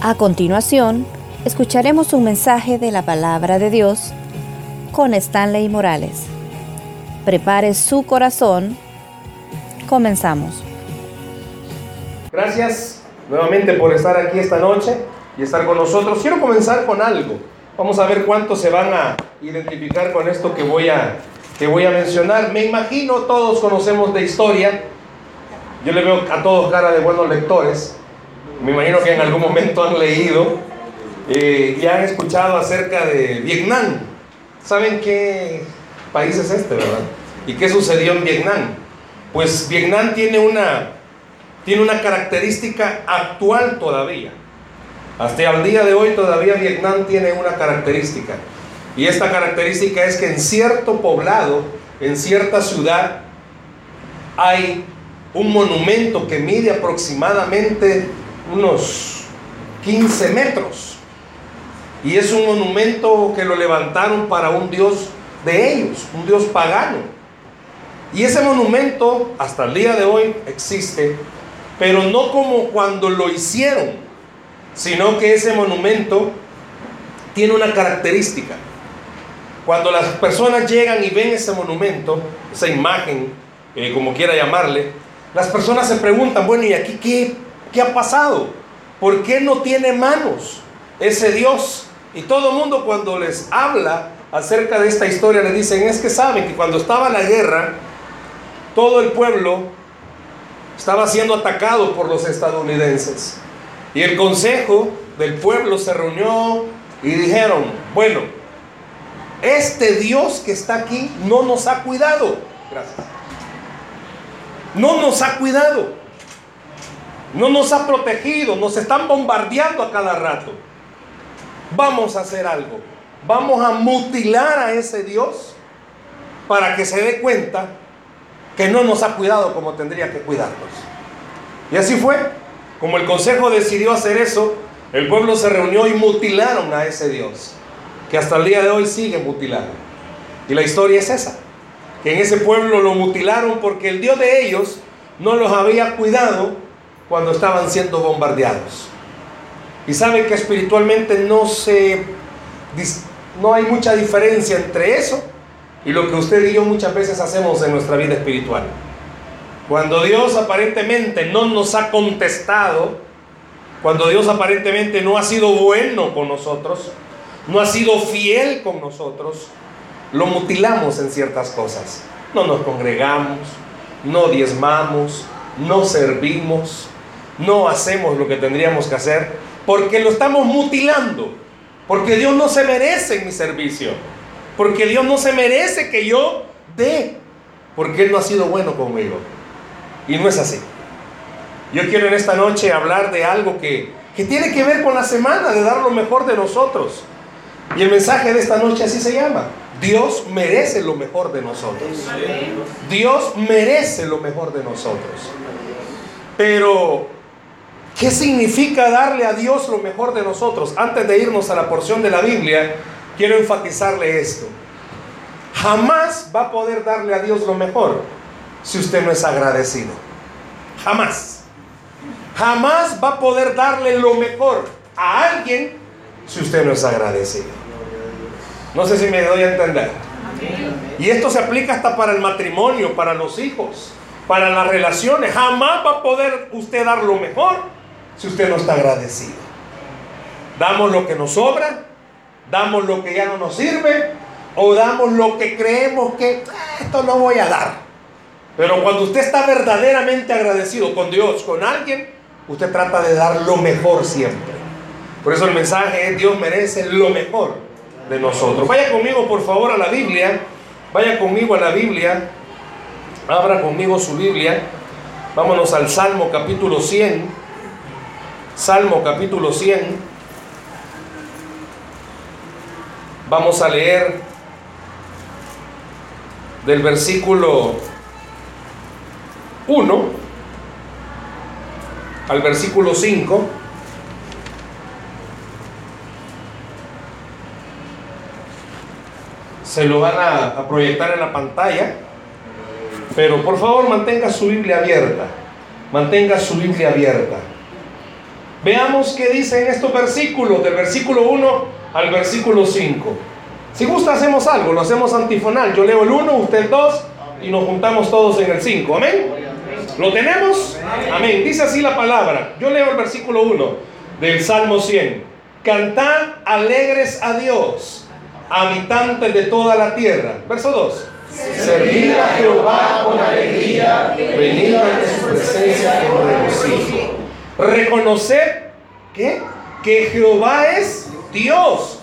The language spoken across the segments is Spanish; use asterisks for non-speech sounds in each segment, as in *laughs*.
A continuación, escucharemos un mensaje de la palabra de Dios con Stanley Morales. Prepare su corazón. Comenzamos. Gracias nuevamente por estar aquí esta noche y estar con nosotros. Quiero comenzar con algo. Vamos a ver cuántos se van a identificar con esto que voy a, que voy a mencionar. Me imagino todos conocemos de historia. Yo le veo a todos cara de buenos lectores. Me imagino que en algún momento han leído eh, y han escuchado acerca de Vietnam. ¿Saben qué país es este, verdad? ¿Y qué sucedió en Vietnam? Pues Vietnam tiene una, tiene una característica actual todavía. Hasta el día de hoy todavía Vietnam tiene una característica. Y esta característica es que en cierto poblado, en cierta ciudad, hay un monumento que mide aproximadamente unos 15 metros. Y es un monumento que lo levantaron para un dios de ellos, un dios pagano. Y ese monumento hasta el día de hoy existe, pero no como cuando lo hicieron, sino que ese monumento tiene una característica. Cuando las personas llegan y ven ese monumento, esa imagen, eh, como quiera llamarle, las personas se preguntan, bueno, ¿y aquí qué, qué ha pasado? ¿Por qué no tiene manos ese Dios? Y todo el mundo cuando les habla acerca de esta historia le dicen, es que saben que cuando estaba la guerra, todo el pueblo estaba siendo atacado por los estadounidenses. Y el consejo del pueblo se reunió y dijeron, bueno, este Dios que está aquí no nos ha cuidado. Gracias. No nos ha cuidado. No nos ha protegido. Nos están bombardeando a cada rato. Vamos a hacer algo. Vamos a mutilar a ese Dios para que se dé cuenta que no nos ha cuidado como tendría que cuidarnos. Y así fue. Como el consejo decidió hacer eso, el pueblo se reunió y mutilaron a ese Dios, que hasta el día de hoy sigue mutilado. Y la historia es esa, que en ese pueblo lo mutilaron porque el Dios de ellos no los había cuidado cuando estaban siendo bombardeados. Y saben que espiritualmente no se no hay mucha diferencia entre eso y lo que usted y yo muchas veces hacemos en nuestra vida espiritual. Cuando Dios aparentemente no nos ha contestado, cuando Dios aparentemente no ha sido bueno con nosotros, no ha sido fiel con nosotros, lo mutilamos en ciertas cosas. No nos congregamos, no diezmamos, no servimos, no hacemos lo que tendríamos que hacer, porque lo estamos mutilando, porque Dios no se merece mi servicio, porque Dios no se merece que yo dé, porque Él no ha sido bueno conmigo. Y no es así. Yo quiero en esta noche hablar de algo que, que tiene que ver con la semana, de dar lo mejor de nosotros. Y el mensaje de esta noche así se llama. Dios merece lo mejor de nosotros. Dios merece lo mejor de nosotros. Pero, ¿qué significa darle a Dios lo mejor de nosotros? Antes de irnos a la porción de la Biblia, quiero enfatizarle esto. Jamás va a poder darle a Dios lo mejor si usted no es agradecido. Jamás. Jamás va a poder darle lo mejor a alguien si usted no es agradecido. No sé si me doy a entender. Y esto se aplica hasta para el matrimonio, para los hijos, para las relaciones. Jamás va a poder usted dar lo mejor si usted no está agradecido. Damos lo que nos sobra, damos lo que ya no nos sirve o damos lo que creemos que esto no voy a dar. Pero cuando usted está verdaderamente agradecido con Dios, con alguien, usted trata de dar lo mejor siempre. Por eso el mensaje es Dios merece lo mejor de nosotros. Vaya conmigo por favor a la Biblia. Vaya conmigo a la Biblia. Abra conmigo su Biblia. Vámonos al Salmo capítulo 100. Salmo capítulo 100. Vamos a leer del versículo 1 al versículo 5. Se lo van a, a, proyectar en la pantalla. Pero por favor mantenga su Biblia abierta. Mantenga su Biblia abierta. Veamos qué dice en estos versículos, del versículo 1 al versículo 5. Si gusta hacemos algo, lo hacemos antifonal. Yo leo el 1, usted el 2 y nos juntamos todos en el 5. Amén. ¿Lo tenemos? Amén. Dice así la palabra. Yo leo el versículo 1 del Salmo 100. Cantad alegres a Dios, habitantes de toda la tierra. Verso 2. Servid a Jehová con alegría, venid ante su presencia con regocijo. Reconocer que Jehová es Dios.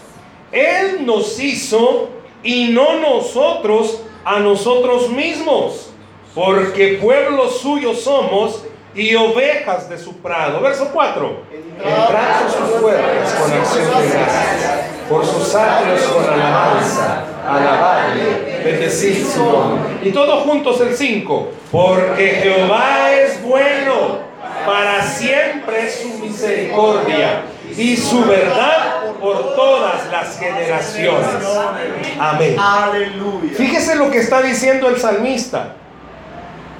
Él nos hizo y no nosotros a nosotros mismos, porque pueblo suyo somos y ovejas de su prado. Verso 4. Entrad por sus puertas con acción de gracias, por sus atrios con alabanza, alabadle, bendecid su nombre. Y todos juntos el 5. Porque Jehová es bueno, para siempre es su misericordia y su verdad por todas las generaciones. Amén. Fíjese lo que está diciendo el salmista.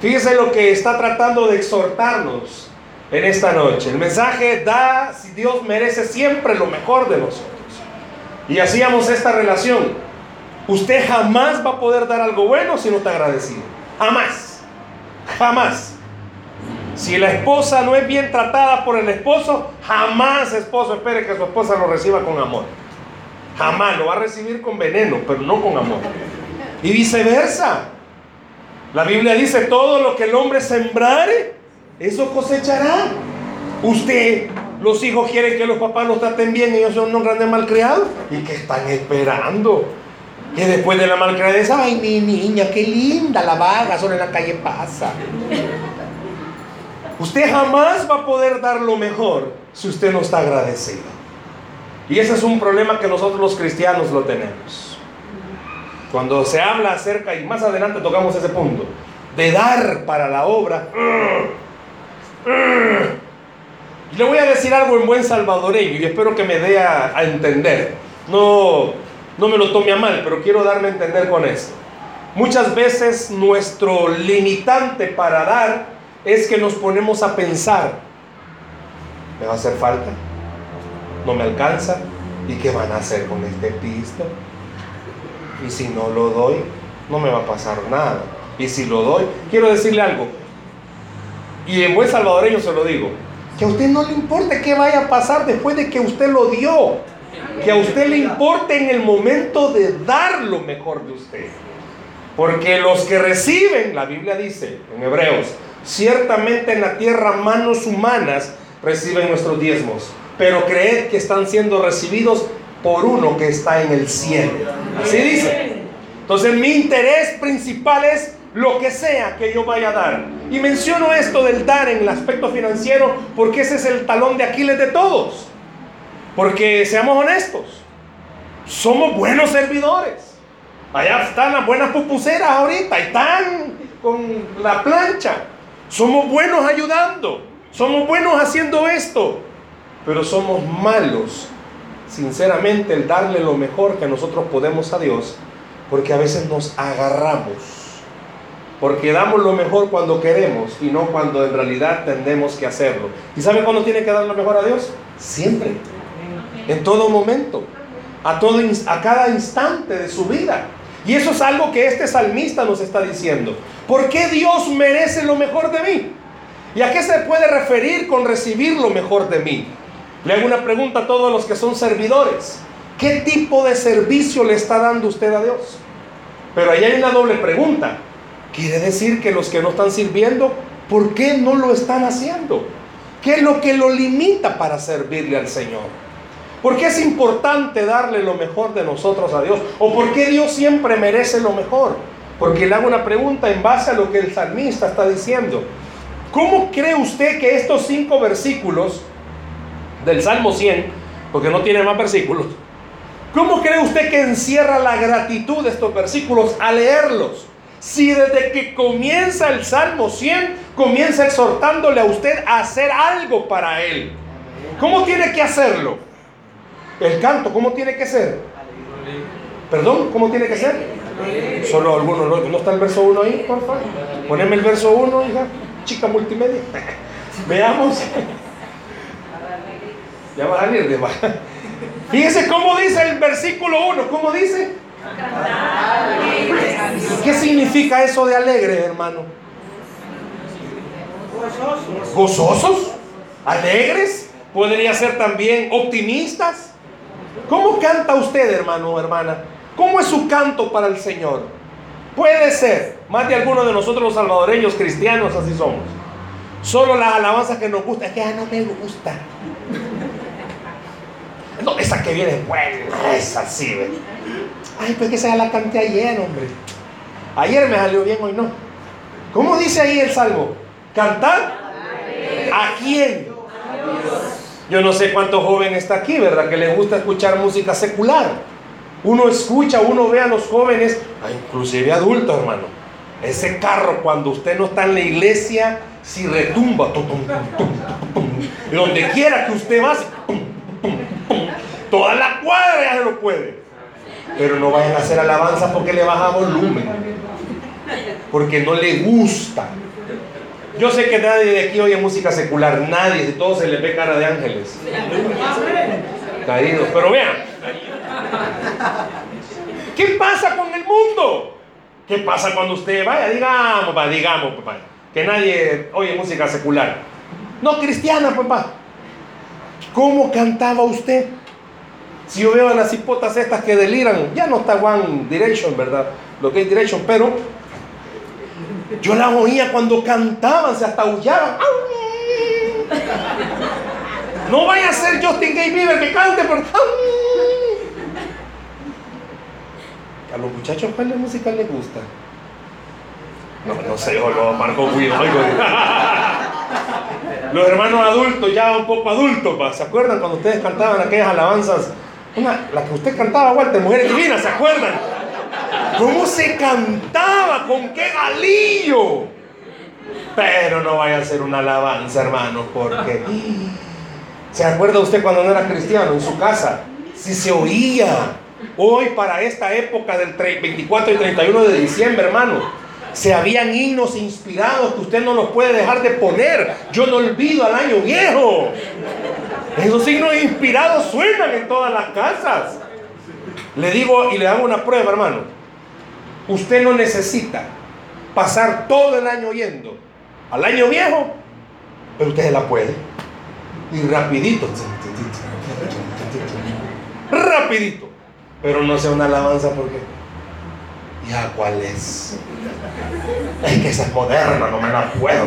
Fíjese lo que está tratando de exhortarnos en esta noche. El mensaje da si Dios merece siempre lo mejor de nosotros. Y hacíamos esta relación. Usted jamás va a poder dar algo bueno si no está agradecido. Jamás. Jamás. Si la esposa no es bien tratada por el esposo, jamás esposo espere que su esposa lo reciba con amor. Jamás lo va a recibir con veneno, pero no con amor. Y viceversa. La Biblia dice, todo lo que el hombre sembrare, eso cosechará. Usted, los hijos quieren que los papás los traten bien y ellos son unos grandes malcriados. ¿Y qué están esperando? Que después de la malcriadez, ay, mi niña, qué linda la vaga, solo en la calle pasa. Usted jamás va a poder dar lo mejor si usted no está agradecido. Y ese es un problema que nosotros los cristianos lo tenemos. Cuando se habla acerca, y más adelante tocamos ese punto, de dar para la obra. Y le voy a decir algo en buen salvadoreño y espero que me dé a, a entender. No, no me lo tome a mal, pero quiero darme a entender con esto. Muchas veces nuestro limitante para dar es que nos ponemos a pensar, ¿me va a hacer falta? ¿No me alcanza? ¿Y qué van a hacer con este pisto? Y si no lo doy, no me va a pasar nada. Y si lo doy, quiero decirle algo. Y en buen salvadoreño se lo digo. Que a usted no le importe qué vaya a pasar después de que usted lo dio. Que a usted le importe en el momento de dar lo mejor de usted. Porque los que reciben, la Biblia dice en Hebreos, ciertamente en la tierra manos humanas reciben nuestros diezmos. Pero creed que están siendo recibidos por uno que está en el cielo. Así dice. Entonces mi interés principal es lo que sea que yo vaya a dar. Y menciono esto del dar en el aspecto financiero porque ese es el talón de Aquiles de todos. Porque seamos honestos, somos buenos servidores. Allá están las buenas pupuseras ahorita, están con la plancha. Somos buenos ayudando, somos buenos haciendo esto, pero somos malos sinceramente el darle lo mejor que nosotros podemos a Dios, porque a veces nos agarramos, porque damos lo mejor cuando queremos y no cuando en realidad tendemos que hacerlo. ¿Y sabe cuándo tiene que dar lo mejor a Dios? Siempre, en todo momento, a, todo, a cada instante de su vida. Y eso es algo que este salmista nos está diciendo. ¿Por qué Dios merece lo mejor de mí? ¿Y a qué se puede referir con recibir lo mejor de mí? Le hago una pregunta a todos los que son servidores. ¿Qué tipo de servicio le está dando usted a Dios? Pero ahí hay una doble pregunta. Quiere decir que los que no están sirviendo, ¿por qué no lo están haciendo? ¿Qué es lo que lo limita para servirle al Señor? ¿Por qué es importante darle lo mejor de nosotros a Dios? ¿O por qué Dios siempre merece lo mejor? Porque le hago una pregunta en base a lo que el salmista está diciendo. ¿Cómo cree usted que estos cinco versículos del Salmo 100, porque no tiene más versículos, ¿cómo cree usted que encierra la gratitud de estos versículos al leerlos? Si desde que comienza el Salmo 100, comienza exhortándole a usted a hacer algo para Él. ¿Cómo tiene que hacerlo? El canto, ¿cómo tiene que ser? ¿Perdón? ¿Cómo tiene que ser? Solo algunos, ¿no está el verso 1 ahí, por favor? Poneme el verso 1, hija, chica multimedia. *laughs* Veamos. Ya va a salir de Fíjese cómo dice el versículo 1. ¿Cómo dice? ¿Qué significa eso de alegre, hermano? Gozosos. ¿Gozosos? ¿Alegres? Podría ser también optimistas. ¿Cómo canta usted, hermano o hermana? ¿Cómo es su canto para el Señor? Puede ser, más de alguno de nosotros los salvadoreños cristianos así somos. Solo las alabanzas que nos gustan, es que ya no me gusta. No, esa que viene buena, esa sí, ¿ve? Ay, pues que sea la canté ayer, hombre. Ayer me salió bien, hoy no. ¿Cómo dice ahí el salmo? ¿Cantar? ¿A quién? Yo no sé cuántos jóvenes está aquí, ¿verdad? Que les gusta escuchar música secular. Uno escucha, uno ve a los jóvenes, inclusive adultos, hermano. Ese carro cuando usted no está en la iglesia, si retumba, y donde quiera que usted va, toda la cuadra ya se lo puede. Pero no vayan a hacer alabanza porque le baja volumen, porque no le gusta. Yo sé que nadie de aquí oye música secular, nadie, de todos se le ve cara de ángeles. Caídos. Pero vean, ¿qué pasa con el mundo? ¿Qué pasa cuando usted vaya? Digamos, papá, digamos, papá, que nadie oye música secular. No cristiana, papá. ¿Cómo cantaba usted? Si yo veo a las hipotas estas que deliran, ya no está One Direction, ¿verdad? Lo que es Direction, pero yo las oía cuando cantaban, se hasta aullaban. No vaya a ser Justin Gay Bieber que cante por. A los muchachos, ¿cuál de música les gusta? No, no sé, o lo Marco Guido. *laughs* Los hermanos adultos, ya un poco adultos, ¿se acuerdan cuando ustedes cantaban aquellas alabanzas? Una, la que usted cantaba, Walter, Mujeres Divinas, ¿se acuerdan? ¿Cómo se cantaba? ¿Con qué galillo? Pero no vaya a ser una alabanza, hermano, porque... *gasps* ¿Se acuerda usted cuando no era cristiano en su casa? Si se oía. Hoy para esta época del 24 y 31 de diciembre, hermano, se habían himnos inspirados que usted no los puede dejar de poner. Yo no olvido al año viejo. Esos himnos inspirados suenan en todas las casas. Le digo y le hago una prueba, hermano. Usted no necesita pasar todo el año yendo al año viejo, pero usted la puede. Y rapidito. *laughs* Rapidito. Pero no sea una alabanza porque... ¿Ya cuál es? Es que esa es moderna, no me la puedo.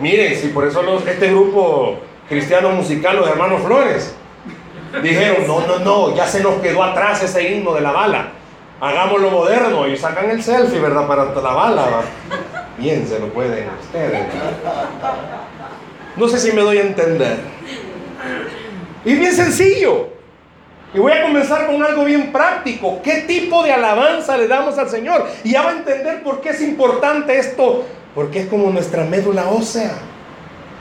Miren, si por eso este grupo cristiano musical, los hermanos Flores, dijeron, no, no, no, ya se nos quedó atrás ese himno de la bala hagámoslo moderno y sacan el selfie, ¿verdad? Para la bala. Bien, se lo pueden ustedes. No sé si me doy a entender. Y bien sencillo. Y voy a comenzar con algo bien práctico. ¿Qué tipo de alabanza le damos al Señor? Y ya va a entender por qué es importante esto. Porque es como nuestra médula ósea.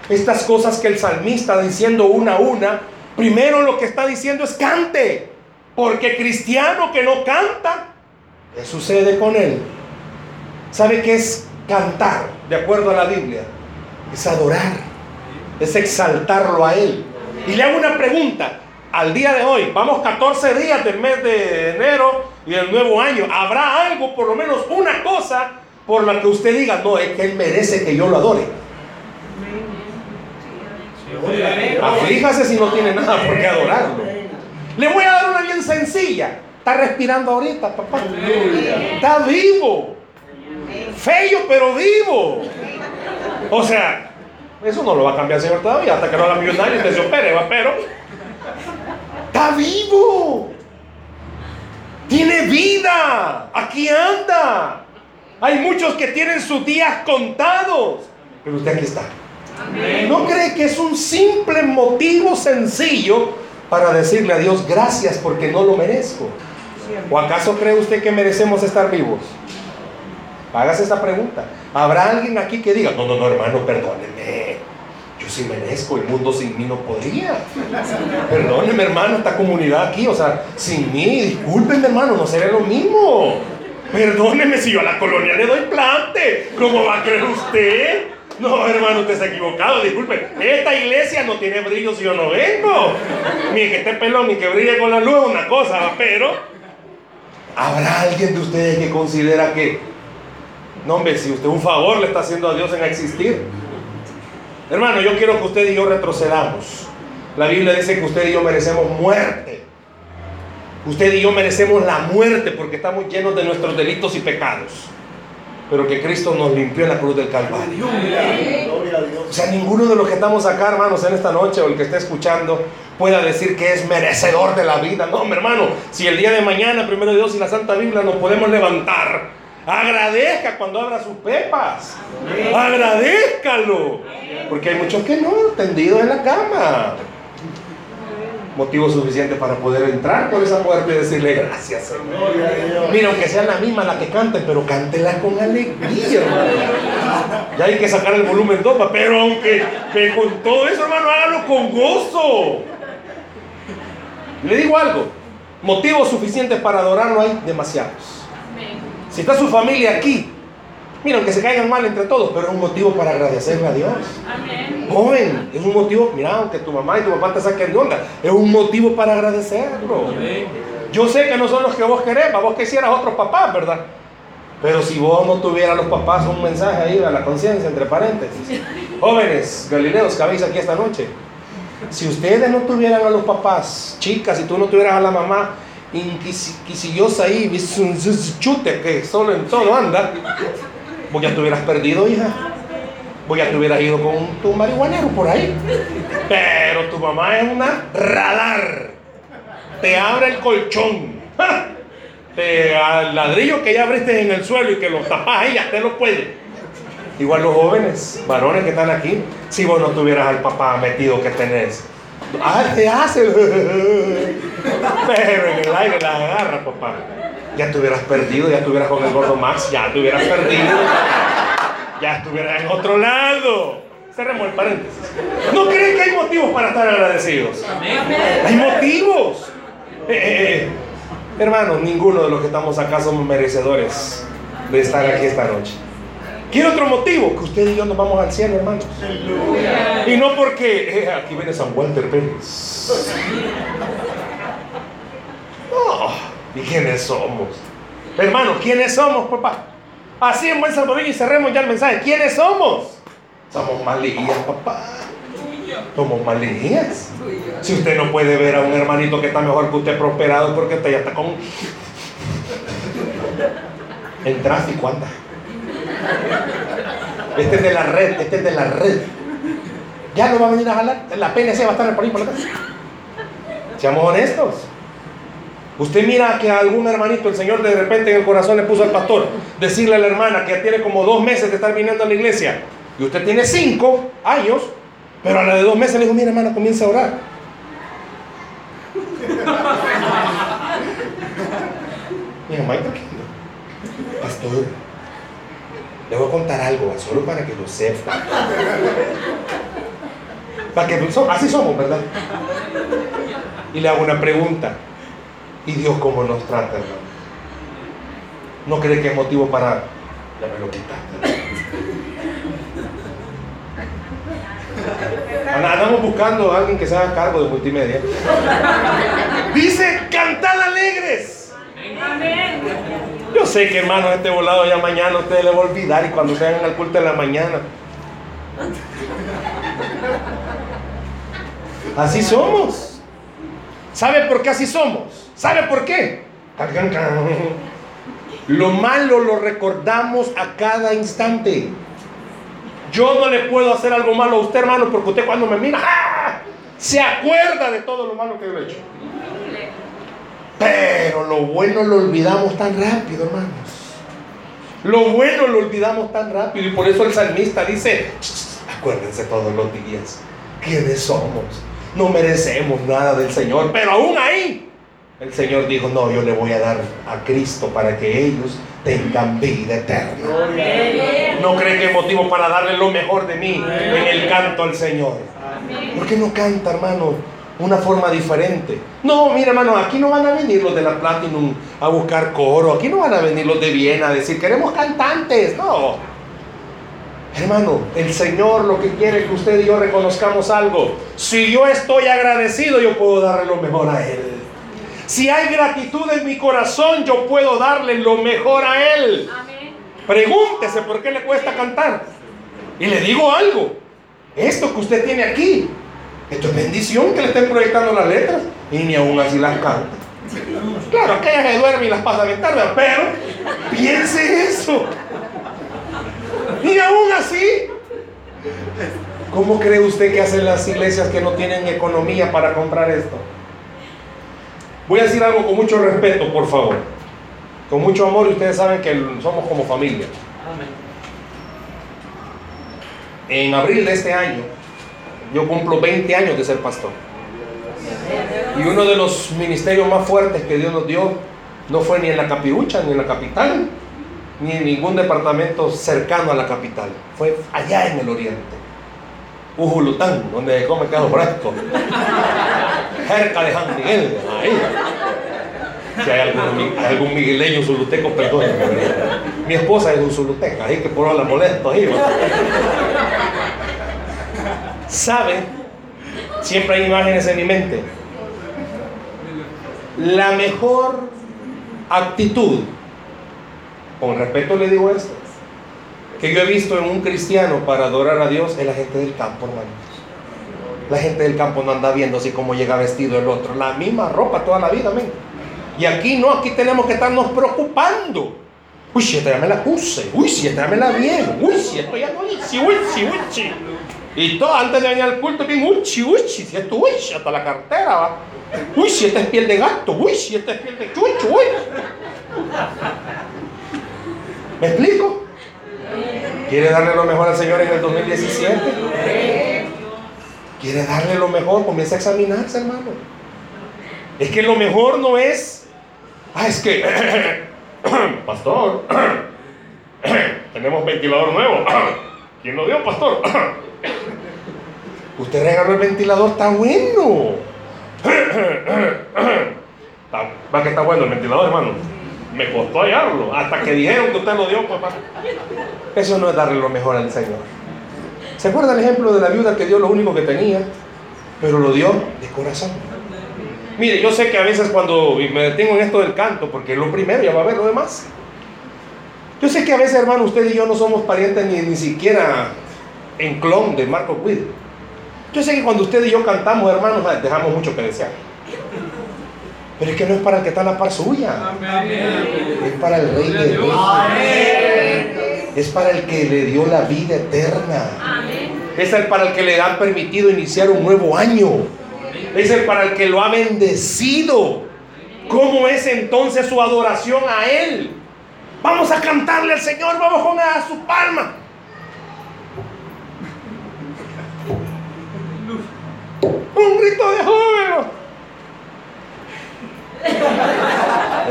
Estas cosas que el salmista diciendo una a una, primero lo que está diciendo es cante. Porque cristiano que no canta, ¿qué sucede con él? ¿Sabe qué es cantar de acuerdo a la Biblia? Es adorar, es exaltarlo a él. Y le hago una pregunta. Al día de hoy, vamos 14 días del mes de enero y del nuevo año. ¿Habrá algo, por lo menos una cosa, por la que usted diga, no, es que él merece que yo lo adore? Aflíjase si no tiene nada por qué adorarlo. Le voy a dar una bien sencilla. Está respirando ahorita, papá. Está vivo. Feo, pero vivo. O sea, eso no lo va a cambiar Señor todavía, hasta que no haga millonario y te se opere, va, pero está vivo. Tiene vida. Aquí anda. Hay muchos que tienen sus días contados. Pero usted aquí está. ¿No cree que es un simple motivo sencillo para decirle a Dios gracias porque no lo merezco? ¿O acaso cree usted que merecemos estar vivos? Hágase esa pregunta. ¿Habrá alguien aquí que diga, no, no, no, hermano, perdóneme? Yo sí merezco, el mundo sin mí no podría. Perdóneme, hermano, esta comunidad aquí, o sea, sin mí, discúlpenme, hermano, no seré lo mismo. Perdóneme si yo a la colonia le doy plante. ¿Cómo va a creer usted? No, hermano, usted ha equivocado, disculpe. Esta iglesia no tiene brillo si yo no vengo. Ni que esté pelón, ni que brille con la luz una cosa, pero ¿habrá alguien de ustedes que considera que, no hombre, si usted un favor le está haciendo a Dios en existir? Hermano, yo quiero que usted y yo retrocedamos. La Biblia dice que usted y yo merecemos muerte. Usted y yo merecemos la muerte porque estamos llenos de nuestros delitos y pecados pero que Cristo nos limpió en la cruz del Calvario. O sea, ninguno de los que estamos acá, hermanos, en esta noche o el que esté escuchando pueda decir que es merecedor de la vida. No, mi hermano, si el día de mañana, primero Dios y la Santa Biblia, nos podemos levantar, agradezca cuando abra sus pepas. Agradezcalo. Porque hay muchos que no, tendidos en la cama motivo suficiente para poder entrar por esa puerta y decirle gracias, Señor. Mira, aunque sean la misma la que canten, pero cántela con alegría, hermano. Ya hay que sacar el volumen 2, pero aunque con todo eso, hermano, hágalo con gozo. Le digo algo, motivos suficientes para adorarlo hay demasiados. Si está su familia aquí, Mira, aunque se caigan mal entre todos, pero es un motivo para agradecerle a Dios. Amén. Joven, es un motivo, mira, aunque tu mamá y tu papá te saquen de onda, es un motivo para agradecerlo. Yo sé que no son los que vos querés, vos quisieras otros papás, ¿verdad? Pero si vos no tuvieras los papás, un mensaje ahí a la conciencia, entre paréntesis. Jóvenes galileos que habéis aquí esta noche, si ustedes no tuvieran a los papás, chicas, si tú no tuvieras a la mamá, inquisillosa ahí, chute que solo en todo anda, Vos ya te hubieras perdido, hija. Vos ya te hubieras ido con tu marihuanero por ahí. Pero tu mamá es una radar. Te abre el colchón. Te, al ladrillo que ya abriste en el suelo y que lo tapas ahí, te lo puede. Igual los jóvenes, varones que están aquí, si vos no tuvieras al papá metido que tenés. Ah, te hace. *laughs* Pero en el aire la agarra, papá ya te hubieras perdido, ya estuvieras con el gordo Max, ya te hubieras perdido, ya estuvieras en otro lado. Cerremos el paréntesis. ¿No creen que hay motivos para estar agradecidos? Hay motivos. Eh, eh, eh, hermanos, ninguno de los que estamos acá somos merecedores de estar aquí esta noche. ¿Quiere otro motivo? Que usted y yo nos vamos al cielo, hermanos. Y no porque aquí viene San Walter Pérez. No. *laughs* ¿Y quiénes somos? Hermano, ¿quiénes somos, papá? Así en buen salvadoreño y cerremos ya el mensaje. ¿Quiénes somos? Somos malías, papá. Somos malías. Si usted no puede ver a un hermanito que está mejor que usted prosperado porque usted ya está con... *laughs* En tráfico anda. Este es de la red, este es de la red. Ya no va a venir a jalar. La PNC va a estar por ahí por la casa. Seamos honestos. Usted mira que a algún hermanito el Señor de repente en el corazón le puso al pastor decirle a la hermana que tiene como dos meses de estar viniendo a la iglesia y usted tiene cinco años, pero a la de dos meses le dijo, mira hermana, comienza a orar. *laughs* Mi mamá, pastor, le voy a contar algo, solo para que lo sepa. Para que, así somos, ¿verdad? Y le hago una pregunta. Y Dios cómo nos trata, hermano. ¿No cree que es motivo para... Ya me lo quitaste. Andamos buscando a alguien que se haga cargo de multimedia. Dice, cantad alegres. Yo sé que hermano, este volado ya mañana ustedes le va a olvidar y cuando se hagan al culto de la mañana. Así somos. ¿Sabe por qué así somos? ¿Sabe por qué? Lo malo lo recordamos a cada instante. Yo no le puedo hacer algo malo a usted, hermano, porque usted cuando me mira, ¡ah! se acuerda de todo lo malo que yo he hecho. Pero lo bueno lo olvidamos tan rápido, hermanos. Lo bueno lo olvidamos tan rápido. Y por eso el salmista dice, acuérdense todos los días, ¿quiénes somos? No merecemos nada del Señor, pero aún ahí el Señor dijo, no, yo le voy a dar a Cristo para que ellos tengan vida eterna. No cree que hay motivo para darle lo mejor de mí en el canto al Señor. ¿Por qué no canta, hermano? Una forma diferente. No, mira, hermano, aquí no van a venir los de la Platinum a buscar coro. Aquí no van a venir los de Viena a decir, queremos cantantes. No. Hermano, el Señor lo que quiere es que usted y yo reconozcamos algo. Si yo estoy agradecido, yo puedo darle lo mejor a Él. Si hay gratitud en mi corazón, yo puedo darle lo mejor a Él. Pregúntese por qué le cuesta cantar. Y le digo algo. Esto que usted tiene aquí, esto es bendición que le estén proyectando las letras. Y ni aún así las canta. Claro, aquella se duerme y las pasa bien tarde, pero piense eso. Y aún así, ¿cómo cree usted que hacen las iglesias que no tienen economía para comprar esto? Voy a decir algo con mucho respeto, por favor. Con mucho amor y ustedes saben que somos como familia. En abril de este año, yo cumplo 20 años de ser pastor. Y uno de los ministerios más fuertes que Dios nos dio no fue ni en la capirucha ni en la capital, ni en ningún departamento cercano a la capital. Fue allá en el oriente. Ujulután, donde come quedo fresco. Cerca de San Miguel, ahí. Si hay algún, algún migueleño zuluteco, perdón. Mi esposa es un zuluteca, así que por ahora la molesto ahí. ¿Sabe? Siempre hay imágenes en mi mente. La mejor actitud, con respeto le digo esto, que yo he visto en un cristiano para adorar a Dios es la gente del campo, hermanos. La gente del campo no anda viendo así como llega vestido el otro. La misma ropa toda la vida, amén. Y aquí no, aquí tenemos que estarnos preocupando. Uy, si esta ya me la puse. Uy, si esta ya me la bien. Uy, si esto ya no. Uy, si, uy, si. Y todo antes de venir al culto, bien, si, uy, si, esto, uy, hasta la cartera va. Uy, si esta es piel de gato. Uy, si esta es piel de chucho. Uy. ¿Me explico? ¿Quiere darle lo mejor al Señor en el 2017? ¿Quiere darle lo mejor? Comienza a examinarse, hermano. Es que lo mejor no es. Ah, es que. *coughs* pastor. *coughs* tenemos ventilador nuevo. *coughs* ¿Quién lo dio, pastor? Usted regaló el ventilador, está bueno. Va que está bueno el ventilador, hermano. Me costó hallarlo. Hasta que dijeron que usted lo dio, papá. Eso no es darle lo mejor al Señor. ¿Se acuerda el ejemplo de la viuda que dio lo único que tenía? Pero lo dio de corazón. Mire, yo sé que a veces cuando me detengo en esto del canto, porque es lo primero, ya va a ver lo demás. Yo sé que a veces, hermano, usted y yo no somos parientes ni, ni siquiera en clon de Marco Quid. Yo sé que cuando usted y yo cantamos, hermanos, dejamos mucho que desear. Pero es que no es para el que está en la par suya. Es para el Rey de Reyes. Es para el que le dio la vida eterna. Es el para el que le han permitido iniciar un nuevo año. Es el para el que lo ha bendecido. ¿Cómo es entonces su adoración a Él? Vamos a cantarle al Señor, vamos con a su palma. Un grito de júbilo.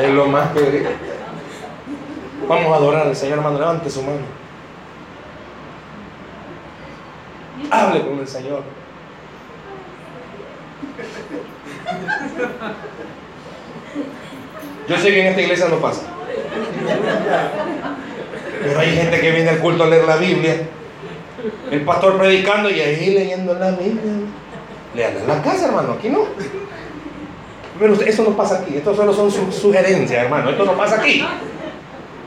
Es lo más que Vamos a adorar al Señor, hermano. Levante su mano. Hable con el Señor. Yo sé que en esta iglesia no pasa. Pero hay gente que viene al culto a leer la Biblia. El pastor predicando y ahí leyendo la Biblia. Lean en la casa, hermano. Aquí no. Pero eso no pasa aquí. Esto solo son sugerencias, hermano. Esto no pasa aquí.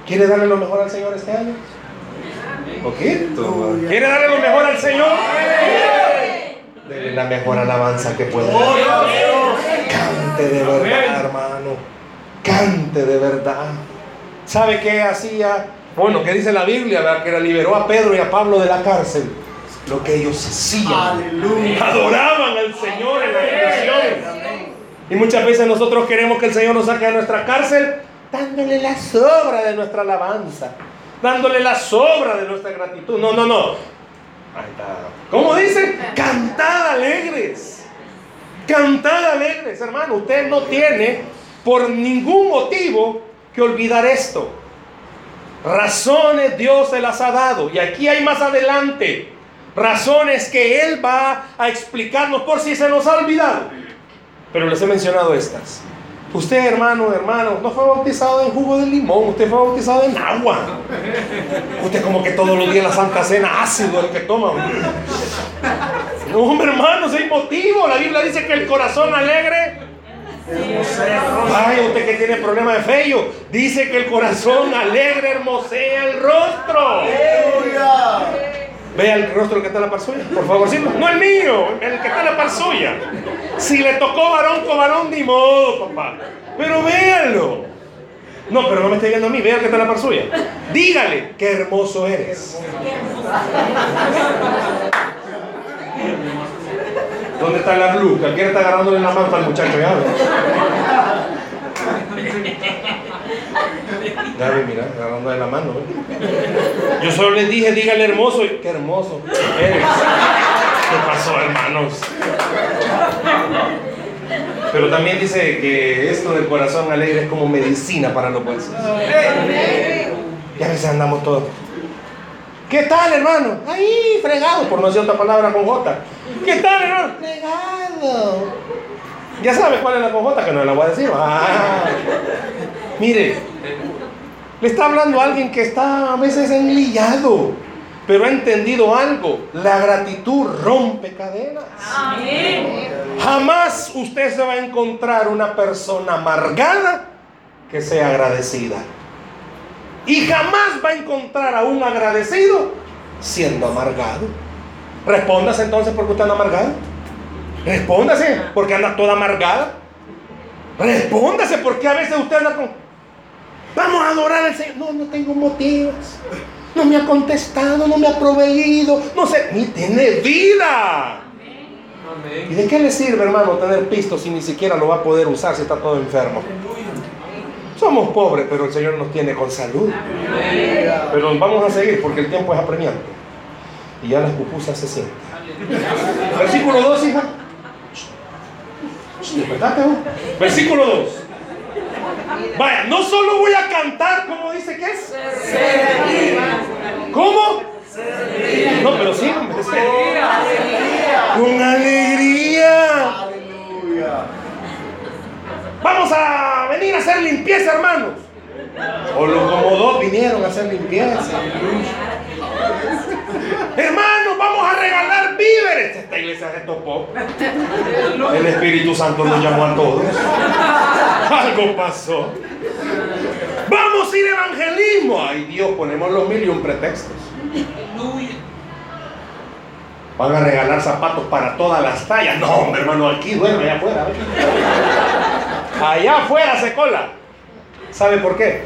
¿Quiere darle lo mejor al Señor este año? Poquito. ¿Quiere darle lo mejor al Señor? Dele la mejor alabanza que pueda. Cante de verdad, hermano. Cante de verdad. ¿Sabe qué hacía? Bueno, ¿qué dice la Biblia? Que la liberó a Pedro y a Pablo de la cárcel. Lo que ellos hacían. Adoraban al Señor en la creación. Y muchas veces nosotros queremos que el Señor nos saque de nuestra cárcel dándole la sobra de nuestra alabanza, dándole la sobra de nuestra gratitud. No, no, no. ¿Cómo dice? Cantad alegres. Cantad alegres, hermano. Usted no tiene por ningún motivo que olvidar esto. Razones Dios se las ha dado. Y aquí hay más adelante razones que Él va a explicarnos por si se nos ha olvidado. Pero les he mencionado estas. Usted, hermano, hermano, no fue bautizado en jugo de limón, usted fue bautizado en agua. Usted como que todos los días la Santa Cena ácido el que toma. No, hombre, hermano, hay motivo. La Biblia dice que el corazón alegre Ay, usted que tiene problema de feo, dice que el corazón alegre hermosea el rostro. Vea el rostro que está la par suya, por favor, no el mío, el que está la par suya. Si le tocó varón con varón, ni modo, papá. Pero véanlo. No, pero no me esté viendo a mí, vea que está la par suya. Dígale, qué hermoso eres. ¿Dónde está la blue? Cualquiera está agarrándole la mano al muchacho, ya. Ya ve, mira, agarrándole la mano. *laughs* Yo solo les dije, dígale hermoso. Qué hermoso eres. ¿Qué pasó, hermanos? Pero también dice que esto del corazón alegre es como medicina para los huesos. Y a veces andamos todos. ¿Qué tal, hermano? Ahí, fregado, por no decir otra palabra con J. ¿Qué tal, hermano? Fregado. Ya sabe cuál es la con J, que no la voy a decir. Ah. Mire, le está hablando a alguien que está a veces enlillado, pero ha entendido algo. La gratitud rompe cadenas. Jamás usted se va a encontrar una persona amargada que sea agradecida. Y jamás va a encontrar a un agradecido siendo amargado. Respóndase entonces porque usted anda amargado. Respóndase porque anda toda amargada. Respóndase porque a veces usted anda con... Vamos a adorar al Señor. No, no tengo motivos. No me ha contestado, no me ha proveído. No sé, ni tiene vida. ¿Y de qué le sirve, hermano, tener pisto si ni siquiera lo va a poder usar si está todo enfermo? Somos pobres, pero el Señor nos tiene con salud. Pero vamos a seguir porque el tiempo es apremiante. Y ya las pupusas se sienten. Versículo 2, hija. ¿Despertaste Versículo 2. Vaya, no solo voy a cantar, ¿cómo dice que es? ¿Cómo? No, pero sí, con alegría. Vamos a venir a hacer limpieza, hermanos. O los como dos vinieron a hacer limpieza. *laughs* Hermanos, vamos a regalar víveres. Esta iglesia se topó. El Espíritu Santo nos llamó a todos. Algo pasó. Vamos a ir evangelismo. Ay Dios, ponemos los mil y un pretextos. Van a regalar zapatos para todas las tallas. No, hermano, aquí duerme allá afuera. Allá afuera se cola. ¿Sabe por qué?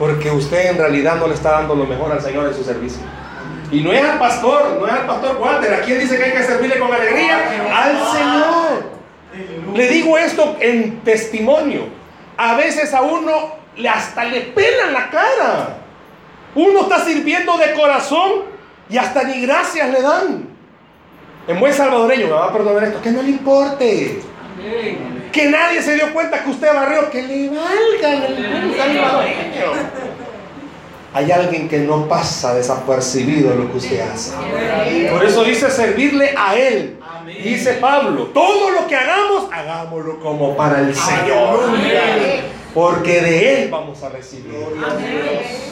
Porque usted en realidad no le está dando lo mejor al Señor en su servicio. Y no es al pastor, no es al pastor Walter. ¿A quién dice que hay que servirle con alegría? Al Señor. Le digo esto en testimonio. A veces a uno hasta le pelan la cara. Uno está sirviendo de corazón y hasta ni gracias le dan. En buen salvadoreño me va a perdonar esto, que no le importe. Que nadie se dio cuenta que usted barrió, que le valga el salvadoreño. Hay alguien que no pasa desapercibido lo que usted hace. Por eso dice servirle a Él. Dice Pablo, todo lo que hagamos, hagámoslo como para el Señor. Porque de Él vamos a recibir.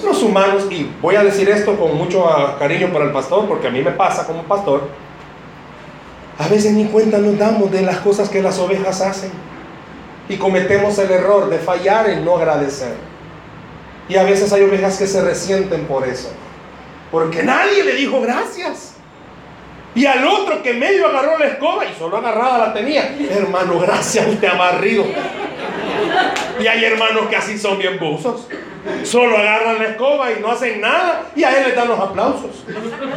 Los humanos, y voy a decir esto con mucho cariño para el pastor, porque a mí me pasa como pastor, a veces ni cuenta nos damos de las cosas que las ovejas hacen. Y cometemos el error de fallar en no agradecer. Y a veces hay ovejas que se resienten por eso. Porque nadie le dijo gracias. Y al otro que medio agarró la escoba y solo agarrada la tenía. Hermano, gracias, te ha barrido. Y hay hermanos que así son bien buzos. Solo agarran la escoba y no hacen nada y a él le dan los aplausos.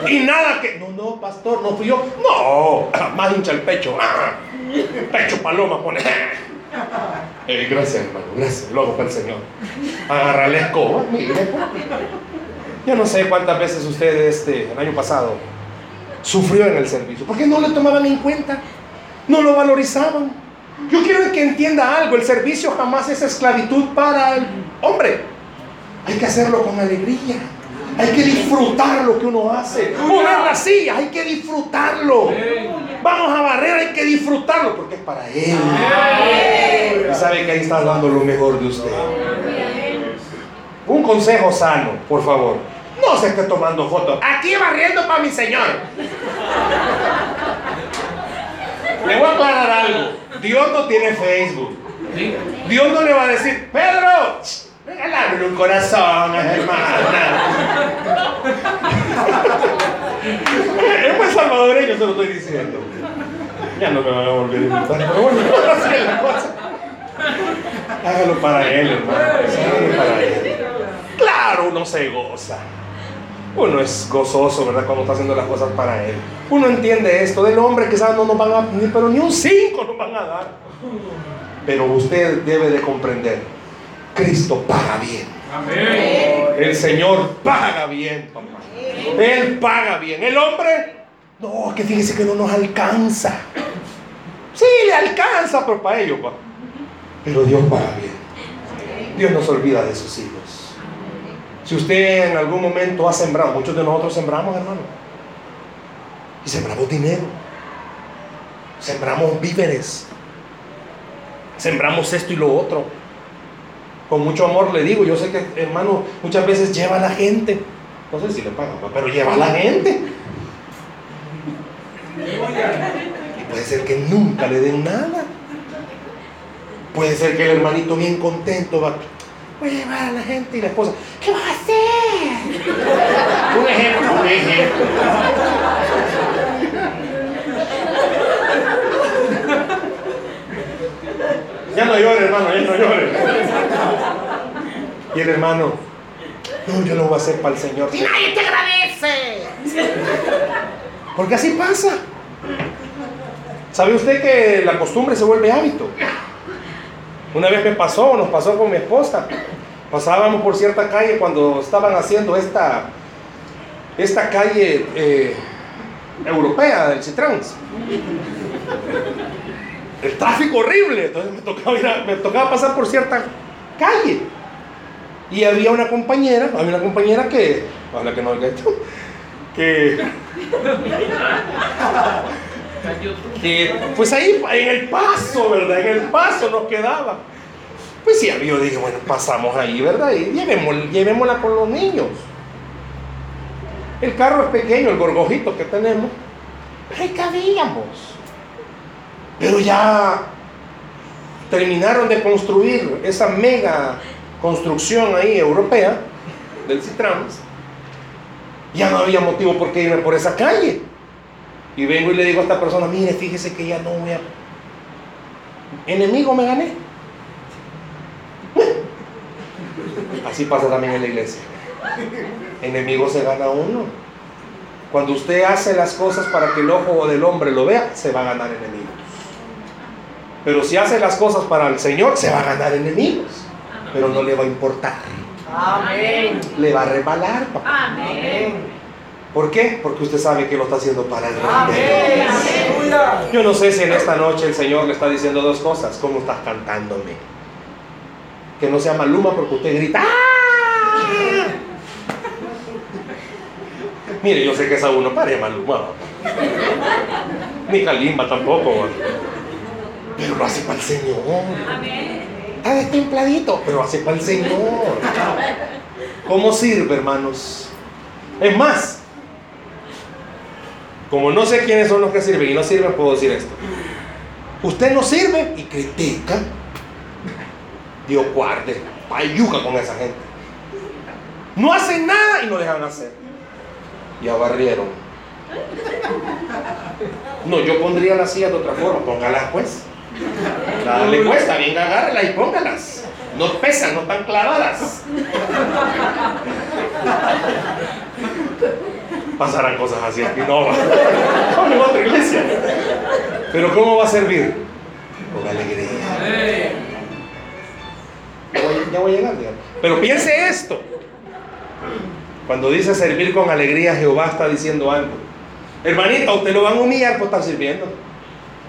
Y nada que, no, no, pastor, no fui yo. No, *laughs* más hincha el pecho. *laughs* Pecho paloma pone. *laughs* Eh, gracias, hermano, gracias. Luego para el Señor. Agarra la escoba, mire. Yo no sé cuántas veces usted este, el año pasado sufrió en el servicio. Porque no le tomaban en cuenta. No lo valorizaban. Yo quiero que entienda algo. El servicio jamás es esclavitud para el hombre. Hay que hacerlo con alegría. Hay que disfrutar lo que uno hace. Poner la silla, hay que disfrutarlo. Vamos a barrer, hay que disfrutarlo porque es para Él. sabe que ahí está dando lo mejor de usted. Un consejo sano, por favor. No se esté tomando fotos. Aquí barriendo para mi señor. Le voy a aclarar algo. Dios no tiene Facebook. Dios no le va a decir, Pedro, regálame un corazón, hermana. *laughs* es muy salvadoreño, se lo estoy diciendo. Ya no me van a volver a invitar, pero bueno, *laughs* la cosa. Hágalo para él, hermano. Sí, para él. Claro, uno se goza. Uno es gozoso, ¿verdad? Cuando está haciendo las cosas para él. Uno entiende esto del hombre, quizás no nos van a, pero ni un 5 nos van a dar. Pero usted debe de comprender, Cristo paga bien. El Señor paga bien, papá. Él paga bien. El hombre, no, que fíjese que no nos alcanza. Sí, le alcanza, pero para ellos, papá. Pero Dios paga bien. Dios no se olvida de sus hijos. Si usted en algún momento ha sembrado, muchos de nosotros sembramos, hermano. Y sembramos dinero. Sembramos víveres. Sembramos esto y lo otro. Con mucho amor le digo, yo sé que, hermano, muchas veces lleva a la gente. No sé si le pagan, pero lleva a la gente. Y puede ser que nunca le den nada. Puede ser que el hermanito bien contento va, voy a llevar a la gente y la esposa, ¿qué vas a hacer? un ejemplo, un ejemplo. Ya no llore, hermano, ya no llore. Y el hermano, no, yo lo voy a hacer para el Señor. Y nadie te agradece. Porque así pasa. ¿Sabe usted que la costumbre se vuelve hábito? Una vez me pasó, nos pasó con mi esposa. Pasábamos por cierta calle cuando estaban haciendo esta, esta calle eh, europea del Citrans. El tráfico horrible. Entonces me tocaba, ir a- me tocaba pasar por cierta calle. Y había una compañera, había una compañera que, ojalá que no oiga esto, que, *laughs* que, pues ahí en el paso, ¿verdad? En el paso nos quedaba. Pues sí, yo dije, bueno, pasamos ahí, ¿verdad? Y llevémosla, llevémosla con los niños. El carro es pequeño, el gorgojito que tenemos. Ahí cabíamos. Pero ya terminaron de construir esa mega construcción ahí europea del Citrans. Ya no había motivo por qué irme por esa calle. Y vengo y le digo a esta persona, mire, fíjese que ya no voy a... Enemigo me gané. *laughs* Así pasa también en la iglesia. Enemigo se gana uno. Cuando usted hace las cosas para que el ojo del hombre lo vea, se va a ganar enemigos. Pero si hace las cosas para el Señor, se va a ganar enemigos. Pero no le va a importar. Amén. Le va a rebalar, papá. Amén. ¿Por qué? Porque usted sabe que lo está haciendo para el Amén. Yo no sé si en esta noche el Señor le está diciendo dos cosas. ¿Cómo estás cantándome? Que no sea maluma porque usted grita. "¡Ah!". Mire, yo sé que esa uno pare maluma. papá. Ni Kalimba tampoco. papá. Pero lo hace para el Señor. Está destempladito, pero hace para el Señor. ¿Cómo sirve, hermanos? Es más, como no sé quiénes son los que sirven y no sirven, puedo decir esto. Usted no sirve y critica. Dios guarde, payuca con esa gente. No hacen nada y no dejan hacer. Ya barrieron. No, yo pondría las sillas de otra forma. Póngalas pues. Dale pues, también agárralas y póngalas. No pesan, no están clavadas. Pasarán cosas así aquí, no. Vamos a otra iglesia. Pero ¿cómo va a servir? Con alegría. Ya voy, ya voy a llegar, digamos. Pero piense esto. Cuando dice servir con alegría, Jehová está diciendo algo. Hermanita, usted lo van a humillar por estar sirviendo.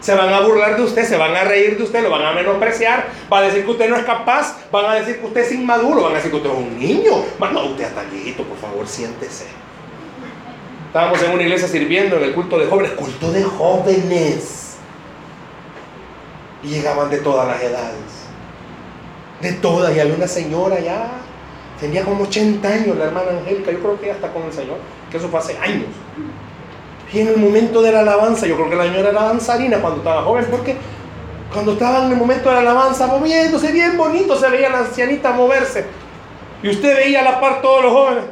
Se van a burlar de usted, se van a reír de usted, lo van a menospreciar, va a decir que usted no es capaz, van a decir que usted es inmaduro, van a decir que usted es un niño. Mano, usted está viejito, por favor, siéntese. Estábamos en una iglesia sirviendo en el culto de jóvenes, culto de jóvenes. Y llegaban de todas las edades. de todas. Y había una señora ya, tenía como 80 años, la hermana Angélica, yo creo que ya está con el Señor, que eso fue hace años. Y en el momento de la alabanza, yo creo que la señora era danzarina cuando estaba joven, porque cuando estaba en el momento de la alabanza moviéndose bien bonito, se veía la ancianita moverse. Y usted veía a la par todos los jóvenes.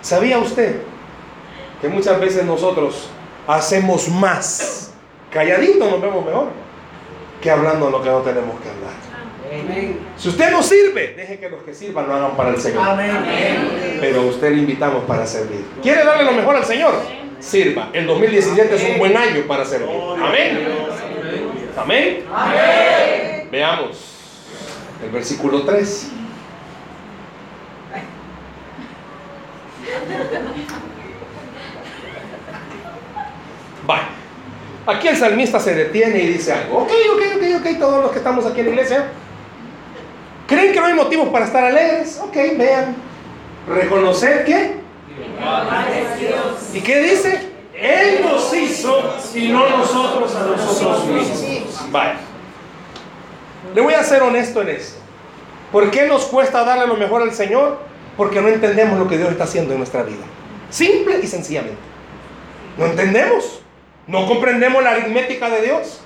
¿Sabía usted que muchas veces nosotros hacemos más? Calladitos nos vemos mejor que hablando lo que no tenemos que hablar. Si usted no sirve, deje que los que sirvan lo hagan para el Señor. Pero a usted le invitamos para servir. ¿Quiere darle lo mejor al Señor? Sirva. El 2017 es un buen año para servir. Amén. Amén. Veamos el versículo 3. Vale. Aquí el salmista se detiene y dice algo. Ok, ok, ok, ok, todos los que estamos aquí en la iglesia. ¿Creen que no hay motivos para estar alegres? Ok, vean. Reconocer que. ¿Y qué dice? Él nos hizo y no nosotros a nosotros mismos. Vale. Le voy a ser honesto en esto. ¿Por qué nos cuesta darle lo mejor al Señor? Porque no entendemos lo que Dios está haciendo en nuestra vida. Simple y sencillamente. No entendemos. No comprendemos la aritmética de Dios.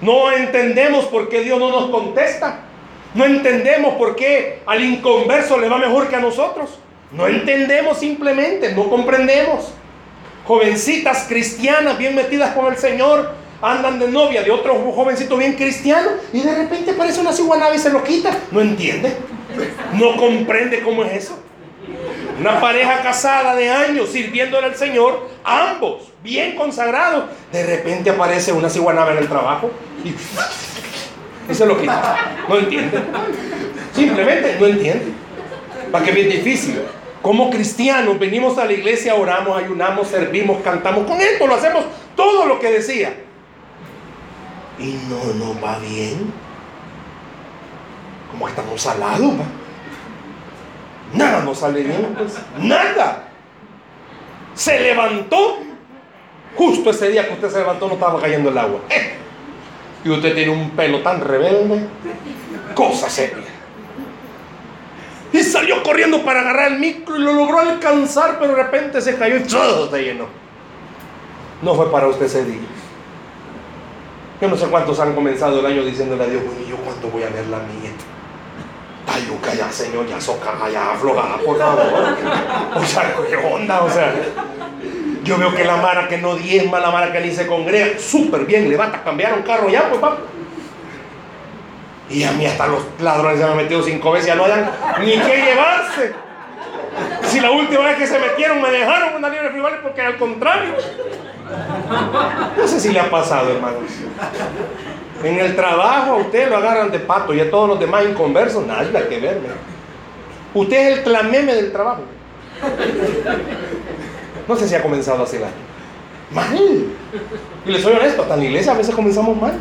No entendemos por qué Dios no nos contesta. No entendemos por qué al inconverso le va mejor que a nosotros. No entendemos simplemente, no comprendemos. Jovencitas cristianas bien metidas con el Señor andan de novia de otro jovencito bien cristiano y de repente aparece una ciguanaba y se lo quita. No entiende. No comprende cómo es eso. Una pareja casada de años sirviéndole al Señor, ambos bien consagrados. De repente aparece una ciguanaba en el trabajo y, lo quita. No entiende. Simplemente no entiende. Para que es bien difícil. Como cristianos venimos a la iglesia, oramos, ayunamos, servimos, cantamos. Con esto lo hacemos todo lo que decía. Y no nos va bien. Como estamos salados. Nada nos sale bien, pues. Nada. Se levantó. Justo ese día que usted se levantó no estaba cayendo el agua. Eh. Y usted tiene un pelo tan rebelde. Cosa seria. Y salió corriendo para agarrar el micro y lo logró alcanzar, pero de repente se cayó y todo se llenó. No fue para usted ese día. Yo no sé cuántos han comenzado el año diciéndole a Dios, bueno, ¿y yo cuánto voy a ver la mía? Tayuca ya, Señor, ya soca, ya aflojada, por favor. O sea, ¿qué onda? O sea, yo veo que la mara que no diezma, la mara que ni se congrega, súper bien, le va a cambiar un carro ya, pues papá. Y a mí hasta los ladrones se me han metido cinco veces, ya no hayan ni qué llevarse. Si la última vez que se metieron me dejaron una libre frijoles porque al contrario. No sé si le ha pasado, hermanos. En el trabajo a usted lo agarran de pato y a todos los demás inconversos, nada que ver. Usted es el clameme del trabajo. No sé si ha comenzado así el año. Mal. Y les soy honesto, hasta en la iglesia a veces comenzamos mal.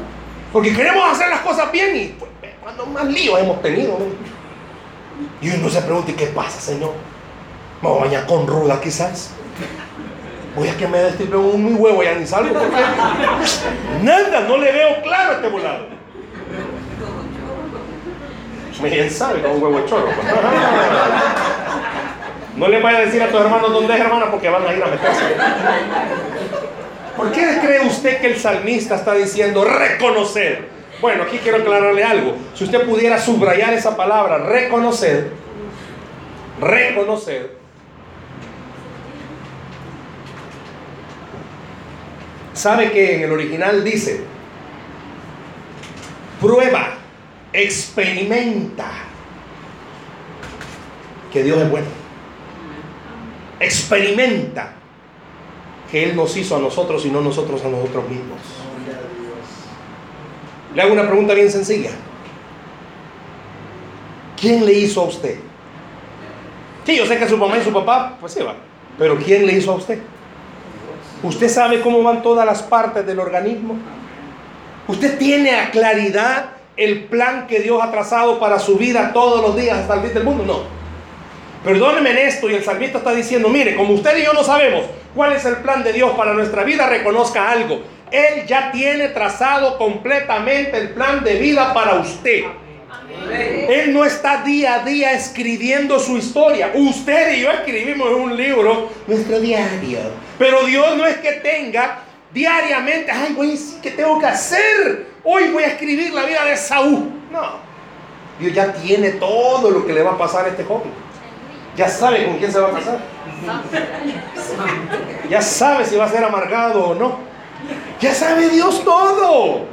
Porque queremos hacer las cosas bien y pues, cuando más líos hemos tenido. Y uno se pregunta, ¿y qué pasa, Señor? ¿Me voy a bañar con ruda quizás? Voy a que me destripe un mi huevo, ya ni salgo porque *laughs* nada, no le veo claro a este volado. Bien sabe con un huevo choro. pues. *laughs* No le vaya a decir a tus hermanos dónde es hermana porque van a ir a meterse. ¿Por qué cree usted que el salmista está diciendo reconocer? Bueno, aquí quiero aclararle algo. Si usted pudiera subrayar esa palabra, reconocer, reconocer, sabe que en el original dice, prueba, experimenta que Dios es bueno. Experimenta que Él nos hizo a nosotros y no nosotros a nosotros mismos. Le hago una pregunta bien sencilla. ¿Quién le hizo a usted? Sí, yo sé que su mamá y su papá, pues sí va. Pero ¿quién le hizo a usted? ¿Usted sabe cómo van todas las partes del organismo? ¿Usted tiene a claridad el plan que Dios ha trazado para su vida todos los días hasta el fin del mundo? No. Perdóneme en esto y el salmista está diciendo, mire, como usted y yo no sabemos cuál es el plan de Dios para nuestra vida, reconozca algo. Él ya tiene trazado completamente el plan de vida para usted. Él no está día a día escribiendo su historia. Usted y yo escribimos en un libro nuestro diario. Pero Dios no es que tenga diariamente, ay, güey, ¿qué tengo que hacer? Hoy voy a escribir la vida de Saúl. No. Dios ya tiene todo lo que le va a pasar a este joven. Ya sabe con quién se va a casar. Ya sabe si va a ser amargado o no. Ya sabe Dios todo.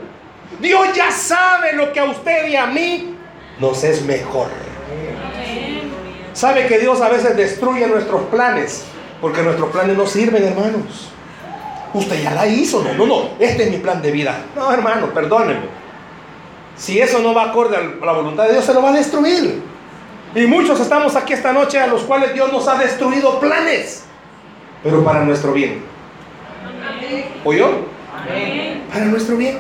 Dios ya sabe lo que a usted y a mí nos es mejor. Sabe que Dios a veces destruye nuestros planes porque nuestros planes no sirven, hermanos. Usted ya la hizo, no, no, no. Este es mi plan de vida. No, hermano, perdónenme. Si eso no va acorde a la voluntad de Dios, se lo va a destruir. Y muchos estamos aquí esta noche a los cuales Dios nos ha destruido planes, pero para nuestro bien. ¿Oyó? Para nuestro bien.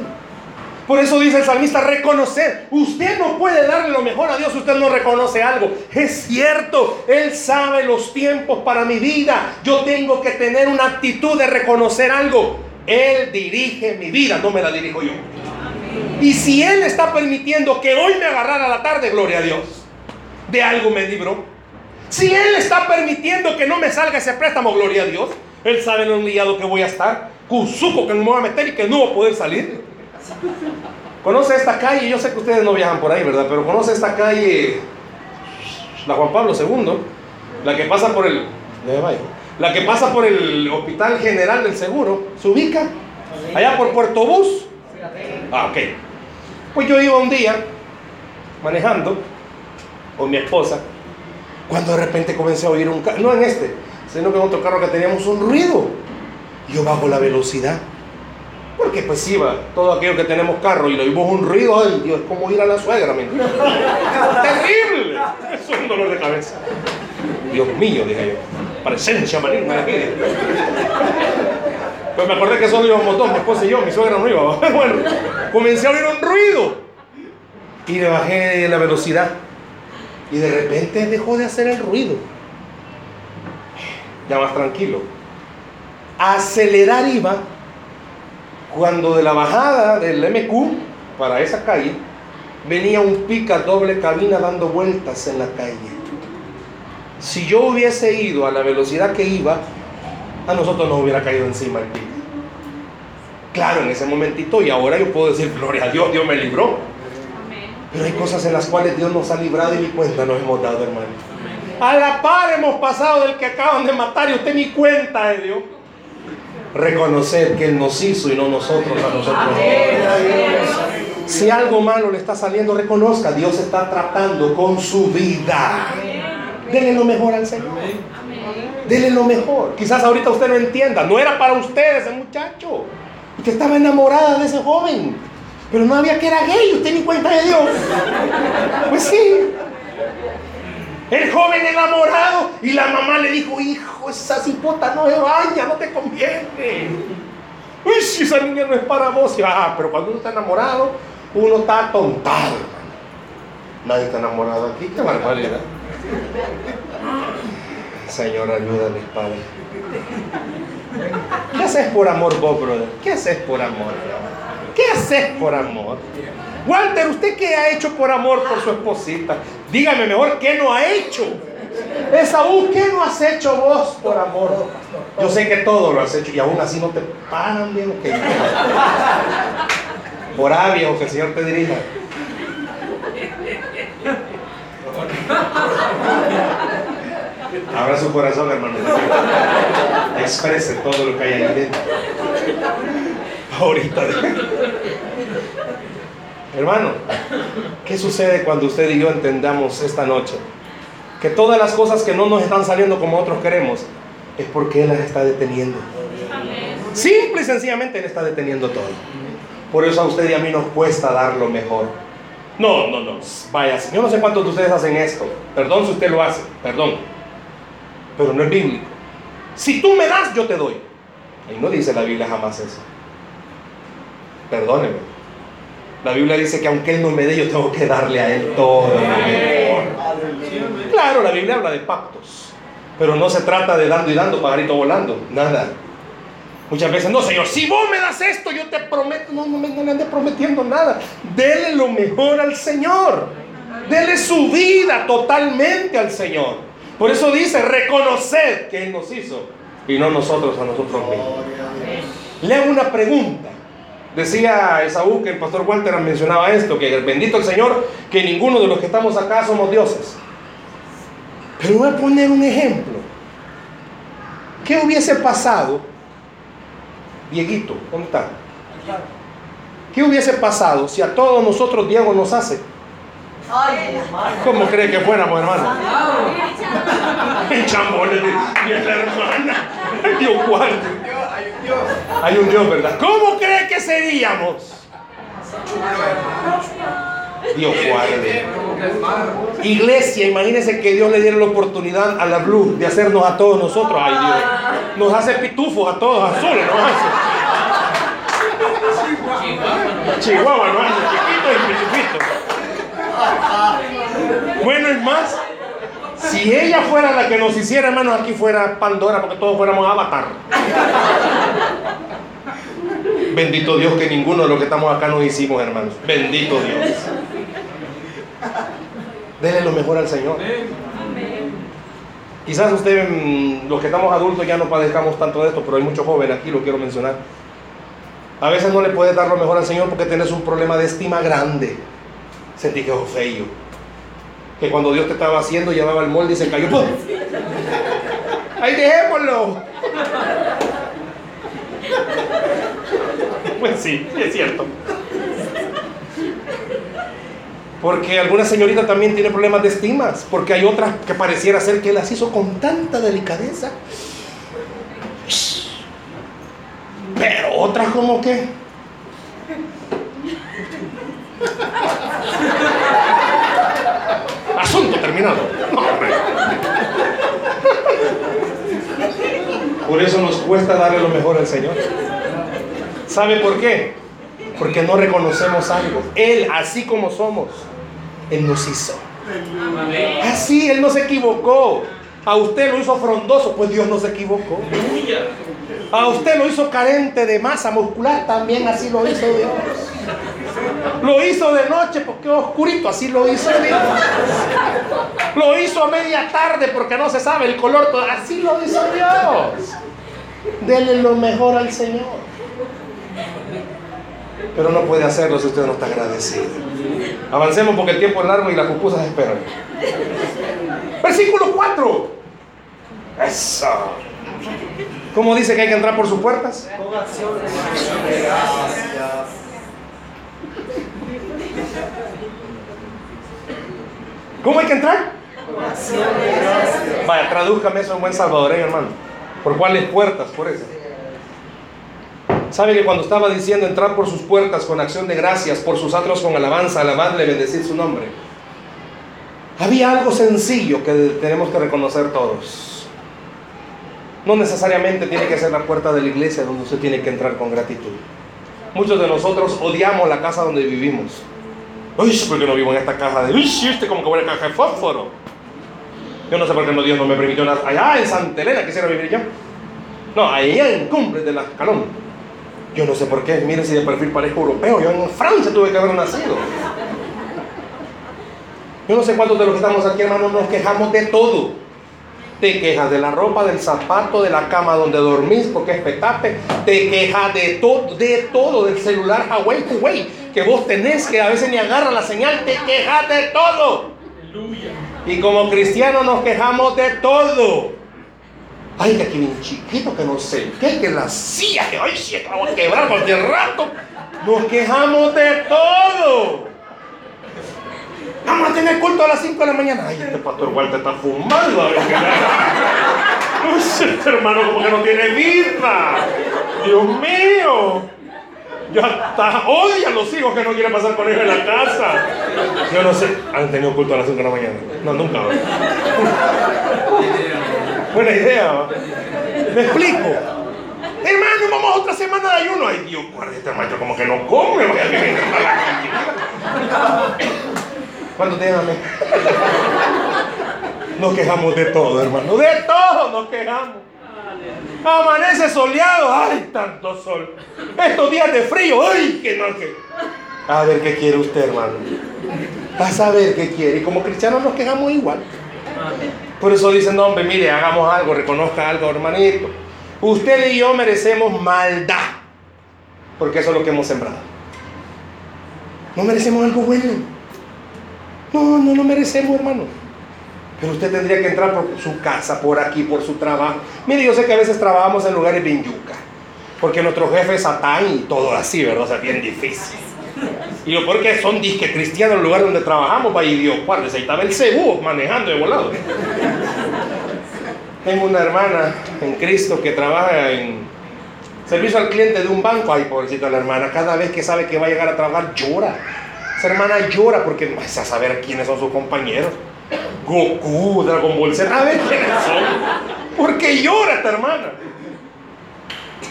Por eso dice el salmista, reconocer. Usted no puede darle lo mejor a Dios si usted no reconoce algo. Es cierto, Él sabe los tiempos para mi vida. Yo tengo que tener una actitud de reconocer algo. Él dirige mi vida, no me la dirijo yo. Y si Él está permitiendo que hoy me agarrara la tarde, gloria a Dios, de algo me libró. Si Él está permitiendo que no me salga ese préstamo, gloria a Dios, Él sabe el humillado que voy a estar, cuzuco que me voy a meter y que no voy a poder salir. Conoce esta calle, yo sé que ustedes no viajan por ahí, ¿verdad? Pero conoce esta calle, la Juan Pablo II, la que pasa por el, la que pasa por el Hospital General del Seguro, se ubica allá por Puerto Bus. Ah, ok. Pues yo iba un día manejando con mi esposa, cuando de repente comencé a oír un carro, no en este, sino que en otro carro que teníamos un ruido. Yo bajo la velocidad. Porque pues iba, todo aquello que tenemos carro y le oímos un ruido, ay Dios, es como ir a la suegra, *laughs* ¡Terrible! Es un dolor de cabeza. Dios mío, dije yo. Presencia maligna aquí. Pues me acordé que solo íbamos dos, mi esposa y yo, mi suegra no iba. *laughs* Bueno, comencé a oír un ruido. Y le bajé la velocidad. Y de repente dejó de hacer el ruido. Ya más tranquilo. Acelerar iba cuando de la bajada del MQ para esa calle venía un pica doble cabina dando vueltas en la calle. Si yo hubiese ido a la velocidad que iba, a nosotros nos hubiera caído encima el pica. Claro, en ese momentito, y ahora yo puedo decir, gloria a Dios, Dios me libró. Pero hay cosas en las cuales Dios nos ha librado y ni cuenta nos hemos dado, hermano. A la par hemos pasado del que acaban de matar y usted ni cuenta de Dios. Reconocer que Él nos hizo y no nosotros a nosotros. Si algo malo le está saliendo, reconozca, Dios está tratando con su vida. Dele lo mejor al Señor. Dele lo mejor. Quizás ahorita usted no entienda. No era para usted ese muchacho. Usted estaba enamorada de ese joven. Pero no había que era gay. Usted ni cuenta de Dios. Pues sí. El joven enamorado. Y la mamá le dijo, hijo, esa cipota no se baña, no te conviene. Uy, si esa niña no es para vos. ah, pero cuando uno está enamorado, uno está tontado. Nadie está enamorado aquí. Qué barbaridad. Señor, ayúdame, Padre. ¿Qué haces por amor vos, brother? ¿Qué haces por amor? ¿Qué haces por amor? Walter, ¿usted qué ha hecho por amor por su esposita? Dígame mejor, ¿qué no ha hecho? Esaú, ¿qué no has hecho vos por amor? Yo sé que todo lo has hecho y aún así no te pagan bien. Por o que el Señor te dirija. Abra su corazón, hermano. Exprese todo lo que hay ahí dentro. Ahorita. Hermano, ¿qué sucede cuando usted y yo entendamos esta noche? Que todas las cosas que no nos están saliendo como otros queremos, es porque Él las está deteniendo. Simple y sencillamente Él está deteniendo todo. Por eso a usted y a mí nos cuesta dar lo mejor. No, no, no. Vaya, yo no sé cuántos de ustedes hacen esto. Perdón si usted lo hace, perdón pero no es bíblico. Si tú me das, yo te doy. Y no dice la Biblia jamás eso. Perdóneme. La Biblia dice que aunque Él no me dé, yo tengo que darle a Él todo lo mejor. Claro, la Biblia habla de pactos. Pero no se trata de dando y dando, pajarito volando. Nada. Muchas veces, no, Señor, si vos me das esto, yo te prometo. No, no, me- no le andes prometiendo nada. Dele lo mejor al Señor. Dele su vida totalmente al Señor. Por eso dice, reconoced que Él nos hizo y no nosotros a nosotros mismos. Le hago una pregunta. Decía Esaú que el pastor Walter mencionaba esto, que bendito el Señor, que ninguno de los que estamos acá somos dioses. Pero voy a poner un ejemplo. ¿Qué hubiese pasado? Dieguito, ¿dónde está? ¿Qué hubiese pasado si a todos nosotros Diego nos hace? ¿Cómo cree que fuéramos, hermano? *laughs* En chambones de y la hermana. Dios guarde. Hay un Dios, ¿verdad? ¿Cómo cree que seríamos? Dios guarde. Iglesia, imagínense que Dios le diera la oportunidad a la Blue de hacernos a todos nosotros. Ay, Dios. Nos hace pitufos a todos azules, nos hace. Chihuahua, nos hace chiquitos y pitufitos. Bueno, es más, si ella fuera la que nos hiciera, hermanos, aquí fuera Pandora, porque todos fuéramos Avatar. Bendito Dios que ninguno de los que estamos acá nos hicimos, hermanos. Bendito Dios. Dele lo mejor al Señor. Quizás usted, mm, los que estamos adultos, ya no padezcamos tanto de esto, pero hay muchos jóvenes aquí, lo quiero mencionar. A veces no le puedes dar lo mejor al Señor porque tienes un problema de estima grande. Sentí que es feo. Que cuando Dios te estaba haciendo, llevaba el molde y se cayó. ¡Pum! ¡Ahí dejémoslo! Pues sí, es cierto. Porque alguna señorita también tiene problemas de estimas. Porque hay otras que pareciera ser que las hizo con tanta delicadeza. Pero otras como que... terminado. No, hombre. Por eso nos cuesta darle lo mejor al Señor. ¿Sabe por qué? Porque no reconocemos algo. Él, así como somos, Él nos hizo. Así, Él no se equivocó. A usted lo hizo frondoso, pues Dios no se equivocó. A usted lo hizo carente de masa muscular, también así lo hizo Dios. Lo hizo de noche porque oscurito, así lo hizo Dios. Lo hizo a media tarde porque no se sabe el color, así lo hizo Dios. Dele lo mejor al Señor. Pero no puede hacerlo si usted no está agradecido. Avancemos porque el tiempo es largo y las pupusas esperan. Versículo 4. Eso. ¿Cómo dice que hay que entrar por sus puertas? Con acciones. ¿Cómo hay que entrar? Vaya, tradúzcame eso en buen salvadoreño, hermano. ¿Por cuáles puertas? Por eso. ¿Sabe que cuando estaba diciendo entrar por sus puertas con acción de gracias, por sus atros con alabanza, alabarle, bendecir su nombre? Había algo sencillo que tenemos que reconocer todos. No necesariamente tiene que ser la puerta de la iglesia donde usted tiene que entrar con gratitud. Muchos de nosotros odiamos la casa donde vivimos. Uy, ¿por qué no vivo en esta caja de... Uy, este como que buena caja de fósforo. Yo no sé por qué no, Dios no me permitió nada. Allá en Santa Elena quisiera vivir yo. No, allá en Cumbres de la Escalón. Yo no sé por qué. Mire si de perfil parezco europeo. Yo en Francia tuve que haber nacido. Yo no sé cuántos de los que estamos aquí, hermanos, nos quejamos de todo. Te quejas de la ropa, del zapato, de la cama donde dormís porque es petate. Te quejas de todo, de todo, del celular Huawei, Huawei, que vos tenés que a veces ni agarra la señal. Te quejas de todo. Y como cristianos nos quejamos de todo. Ay, que aquí bien chiquito, que no sé qué, que la silla, que ay, sí, voy a quebrar cualquier rato. Nos quejamos de todo. Vamos a tener culto a las 5 de la mañana. Ay, este pastor Walter está fumando. *laughs* este hermano como que no tiene vida. Dios mío. Ya está. Odia a los hijos que no quieren pasar con ellos en la casa. Yo no sé. ¿Han tenido culto a las 5 de la mañana? No, nunca. Buena idea. ¿Me explico? Hermano, vamos a otra semana de ayuno. Ay, Dios, guarda este maestro como que no come. Vaya que viene a la ¿Cuánto tienen amén? Nos quejamos de todo, hermano. De todo nos quejamos. Amanece soleado, ay, tanto sol. Estos días de frío, ay, que no, que. A ver qué quiere usted, hermano. A saber qué quiere. Y como cristianos nos quejamos igual. Por eso dicen, hombre, mire, hagamos algo, reconozca algo, hermanito. Usted y yo merecemos maldad. Porque eso es lo que hemos sembrado. No merecemos algo bueno. No, no lo merecemos, hermano. Pero usted tendría que entrar por su casa, por aquí, por su trabajo. Mire, yo sé que a veces trabajamos en lugares bien yuca. Porque nuestro jefe es Satán y todo así, ¿verdad? O sea, bien difícil. Y lo peor que son disque cristianos el lugar donde trabajamos, vaya Dios, guarde, ahí estaba el cebú manejando de volado. Tengo una hermana en Cristo que trabaja en servicio al cliente de un banco. Ay, pobrecita la hermana, cada vez que sabe que va a llegar a trabajar llora. Esa hermana llora porque no a saber quiénes son sus compañeros. Goku, Dragon Ball Z, a ver quiénes son. Porque llora esta hermana.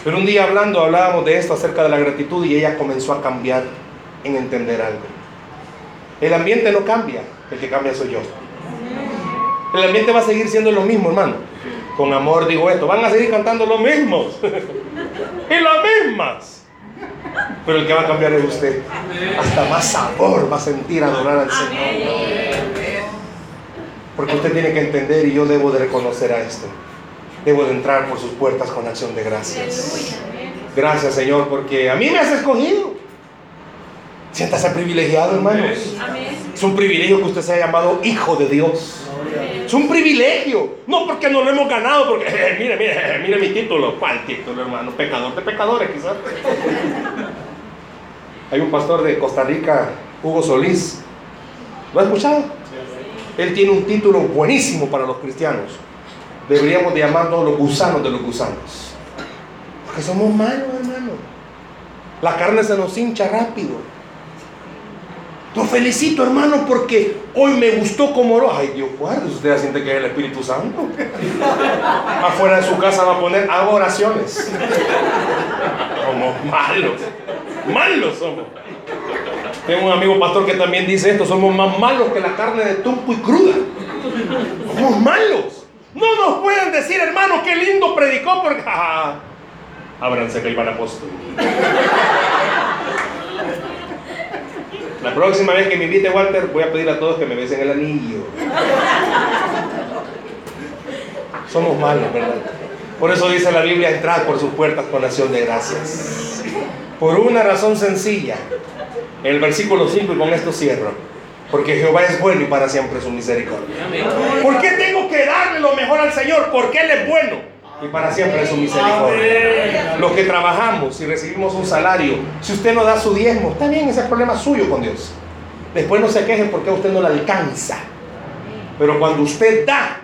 Pero un día hablando, hablábamos de esto acerca de la gratitud y ella comenzó a cambiar en entender algo. El ambiente no cambia, el que cambia soy yo. El ambiente va a seguir siendo lo mismo, hermano. Con amor digo esto, van a seguir cantando los mismos. *laughs* y las mismas. Pero el que va a cambiar es usted. Hasta más sabor va a sentir adorar al Señor. Porque usted tiene que entender y yo debo de reconocer a esto. Debo de entrar por sus puertas con acción de gracias. Gracias Señor porque a mí me has escogido. Siéntase privilegiado, hermanos. Es un privilegio que usted sea llamado hijo de Dios. Es un privilegio. No porque no lo hemos ganado, porque *laughs* eh, mire, mire, mire mi título. ¿Cuál título, hermano? Pecador de pecadores, quizás. *laughs* Hay un pastor de Costa Rica, Hugo Solís. ¿Lo ha escuchado? Él tiene un título buenísimo para los cristianos. Deberíamos de llamarnos los gusanos de los gusanos. Porque somos malos, hermano. La carne se nos hincha rápido. Lo felicito, hermano, porque hoy me gustó como oró. Ay, Dios guarde, usted siente que es el Espíritu Santo. *laughs* Afuera de su casa va a poner, hago oraciones. *laughs* Somos malos. Malos somos. Tengo un amigo pastor que también dice esto, somos más malos que la carne de tumpo y cruda. Somos malos. No nos pueden decir, hermano, qué lindo predicó porque... *laughs* Ábranse que iban apóstol. La próxima vez que me invite Walter, voy a pedir a todos que me besen el anillo. Somos malos, ¿verdad? Por eso dice la Biblia, entrad por sus puertas con acción de gracias. Por una razón sencilla. El versículo 5 y con esto cierro. Porque Jehová es bueno y para siempre su misericordia. ¿Por qué tengo que darle lo mejor al Señor? Porque Él es bueno y para siempre su misericordia. Los que trabajamos y recibimos un salario, si usted no da su diezmo, está bien, ese es problema suyo con Dios. Después no se quejen porque a usted no le alcanza. Pero cuando usted da,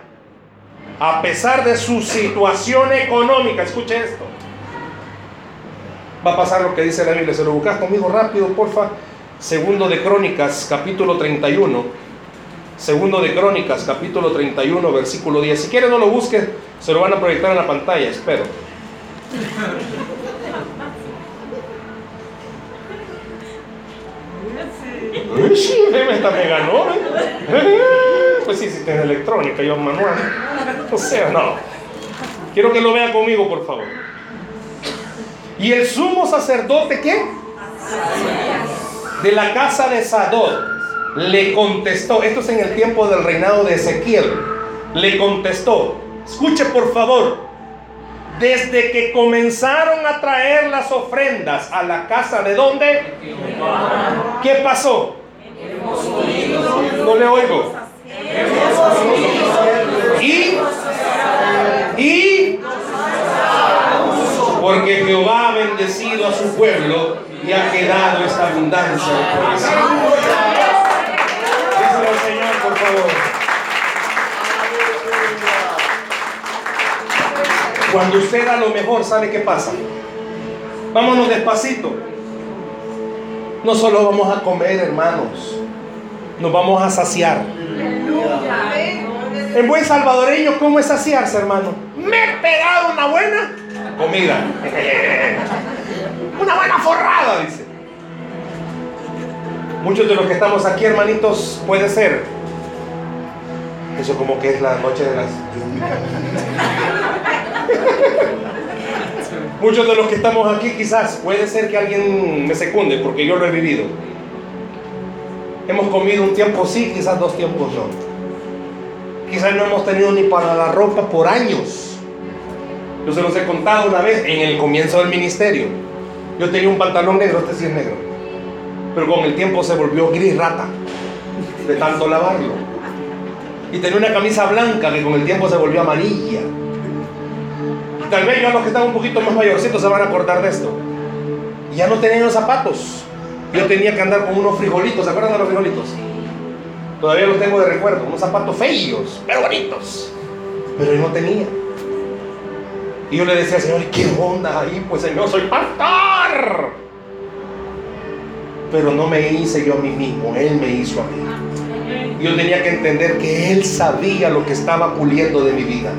a pesar de su situación económica, escuche esto, va a pasar lo que dice la Biblia. Se lo buscas conmigo rápido, porfa. Segundo de Crónicas, capítulo 31. Segundo de Crónicas, capítulo 31, versículo 10. Si quiere no lo busque, se lo van a proyectar en la pantalla, espero. Sí, esta me ganó. ¿eh? Pues sí, sí, tiene electrónica, yo manual. O sea, no. Quiero que lo vea conmigo, por favor. ¿Y el sumo sacerdote qué? De la casa de Sadot le contestó, esto es en el tiempo del reinado de Ezequiel, le contestó, escuche por favor, desde que comenzaron a traer las ofrendas a la casa de dónde, ¿qué pasó? No le oigo. Y, y, porque Jehová bendecido a su pueblo y ha quedado esta abundancia Señor, por favor. Cuando usted da lo mejor, ¿sabe qué pasa? Vámonos despacito. No solo vamos a comer, hermanos, nos vamos a saciar. En buen salvadoreño, ¿cómo es saciarse, hermano? Me he pegado una buena comida. *laughs* Una buena forrada, dice. Muchos de los que estamos aquí, hermanitos, puede ser. Eso como que es la noche de las... Muchos de los que estamos aquí quizás puede ser que alguien me secunde porque yo lo he vivido. Hemos comido un tiempo sí, quizás dos tiempos no. Quizás no hemos tenido ni para la ropa por años. Yo se los he contado una vez en el comienzo del ministerio. Yo tenía un pantalón negro, este sí es negro. Pero con el tiempo se volvió gris rata de tanto lavarlo. Y tenía una camisa blanca que con el tiempo se volvió amarilla. Tal vez yo a los que están un poquito más mayorcitos se van a acordar de esto. Y ya no tenía los zapatos. Yo tenía que andar con unos frijolitos, ¿se acuerdan de los frijolitos? Todavía los tengo de recuerdo, unos zapatos feos, pero bonitos. Pero no tenía. Y yo le decía, Señor, ¿y qué onda ahí? Pues Señor, soy pastor. Pero no me hice yo a mí mismo, Él me hizo a mí. Yo tenía que entender que Él sabía lo que estaba puliendo de mi vida.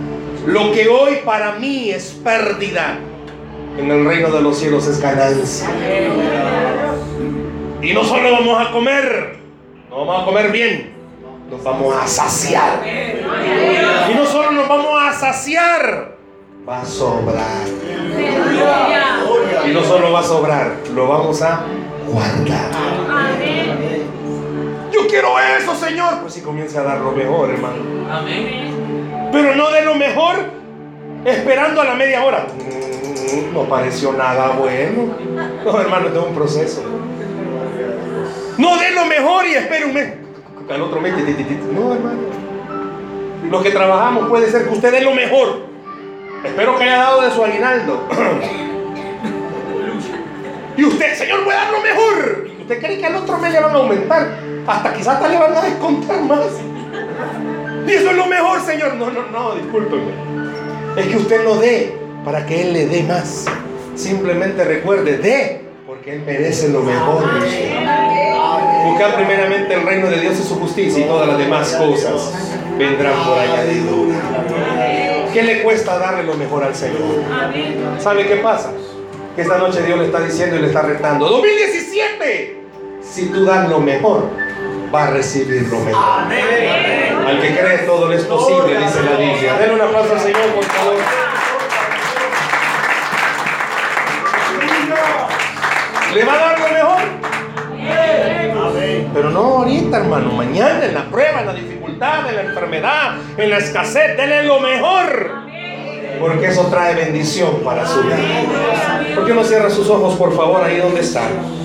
Lo que hoy para mí es pérdida, en el reino de los cielos es ganancia. Y no solo vamos a comer, no vamos a comer bien, nos vamos a saciar. Y no solo nos vamos a saciar, va a sobrar. Y no solo va a sobrar, lo vamos a guardar. Yo quiero eso, Señor. Pues si comienza a dar lo mejor, hermano. Pero no de lo mejor esperando a la media hora. Mm, No pareció nada bueno. No, hermano, tengo un proceso. No de lo mejor y espere un mes. Al otro mes. No, hermano. Los que trabajamos puede ser que usted dé lo mejor. Espero que haya dado de su aguinaldo. Y usted, Señor, voy a dar lo mejor. Y usted cree que al otro mes le van a aumentar. Hasta quizás hasta le van a descontar más. Y eso es lo mejor, Señor. No, no, no, discúlpeme. Es que usted no dé para que Él le dé más. Simplemente recuerde, dé porque Él merece lo mejor. Buscar primeramente el reino de Dios y su justicia y todas las demás cosas vendrán por añadidura. ¿Qué le cuesta darle lo mejor al Señor? ¿Sabe qué pasa? Que esta noche Dios le está diciendo y le está retando. 2017, si tú das lo mejor, va a recibir lo mejor. Al que cree todo le es posible, dice la Biblia. Denle un aplauso al Señor, por favor. ¿Le va a dar lo mejor? Pero no ahorita, hermano. Mañana, en la prueba, en la dificultad, en la enfermedad, en la escasez, denle lo mejor. Porque eso trae bendición para su vida. ¿Por qué no cierra sus ojos, por favor, ahí donde está?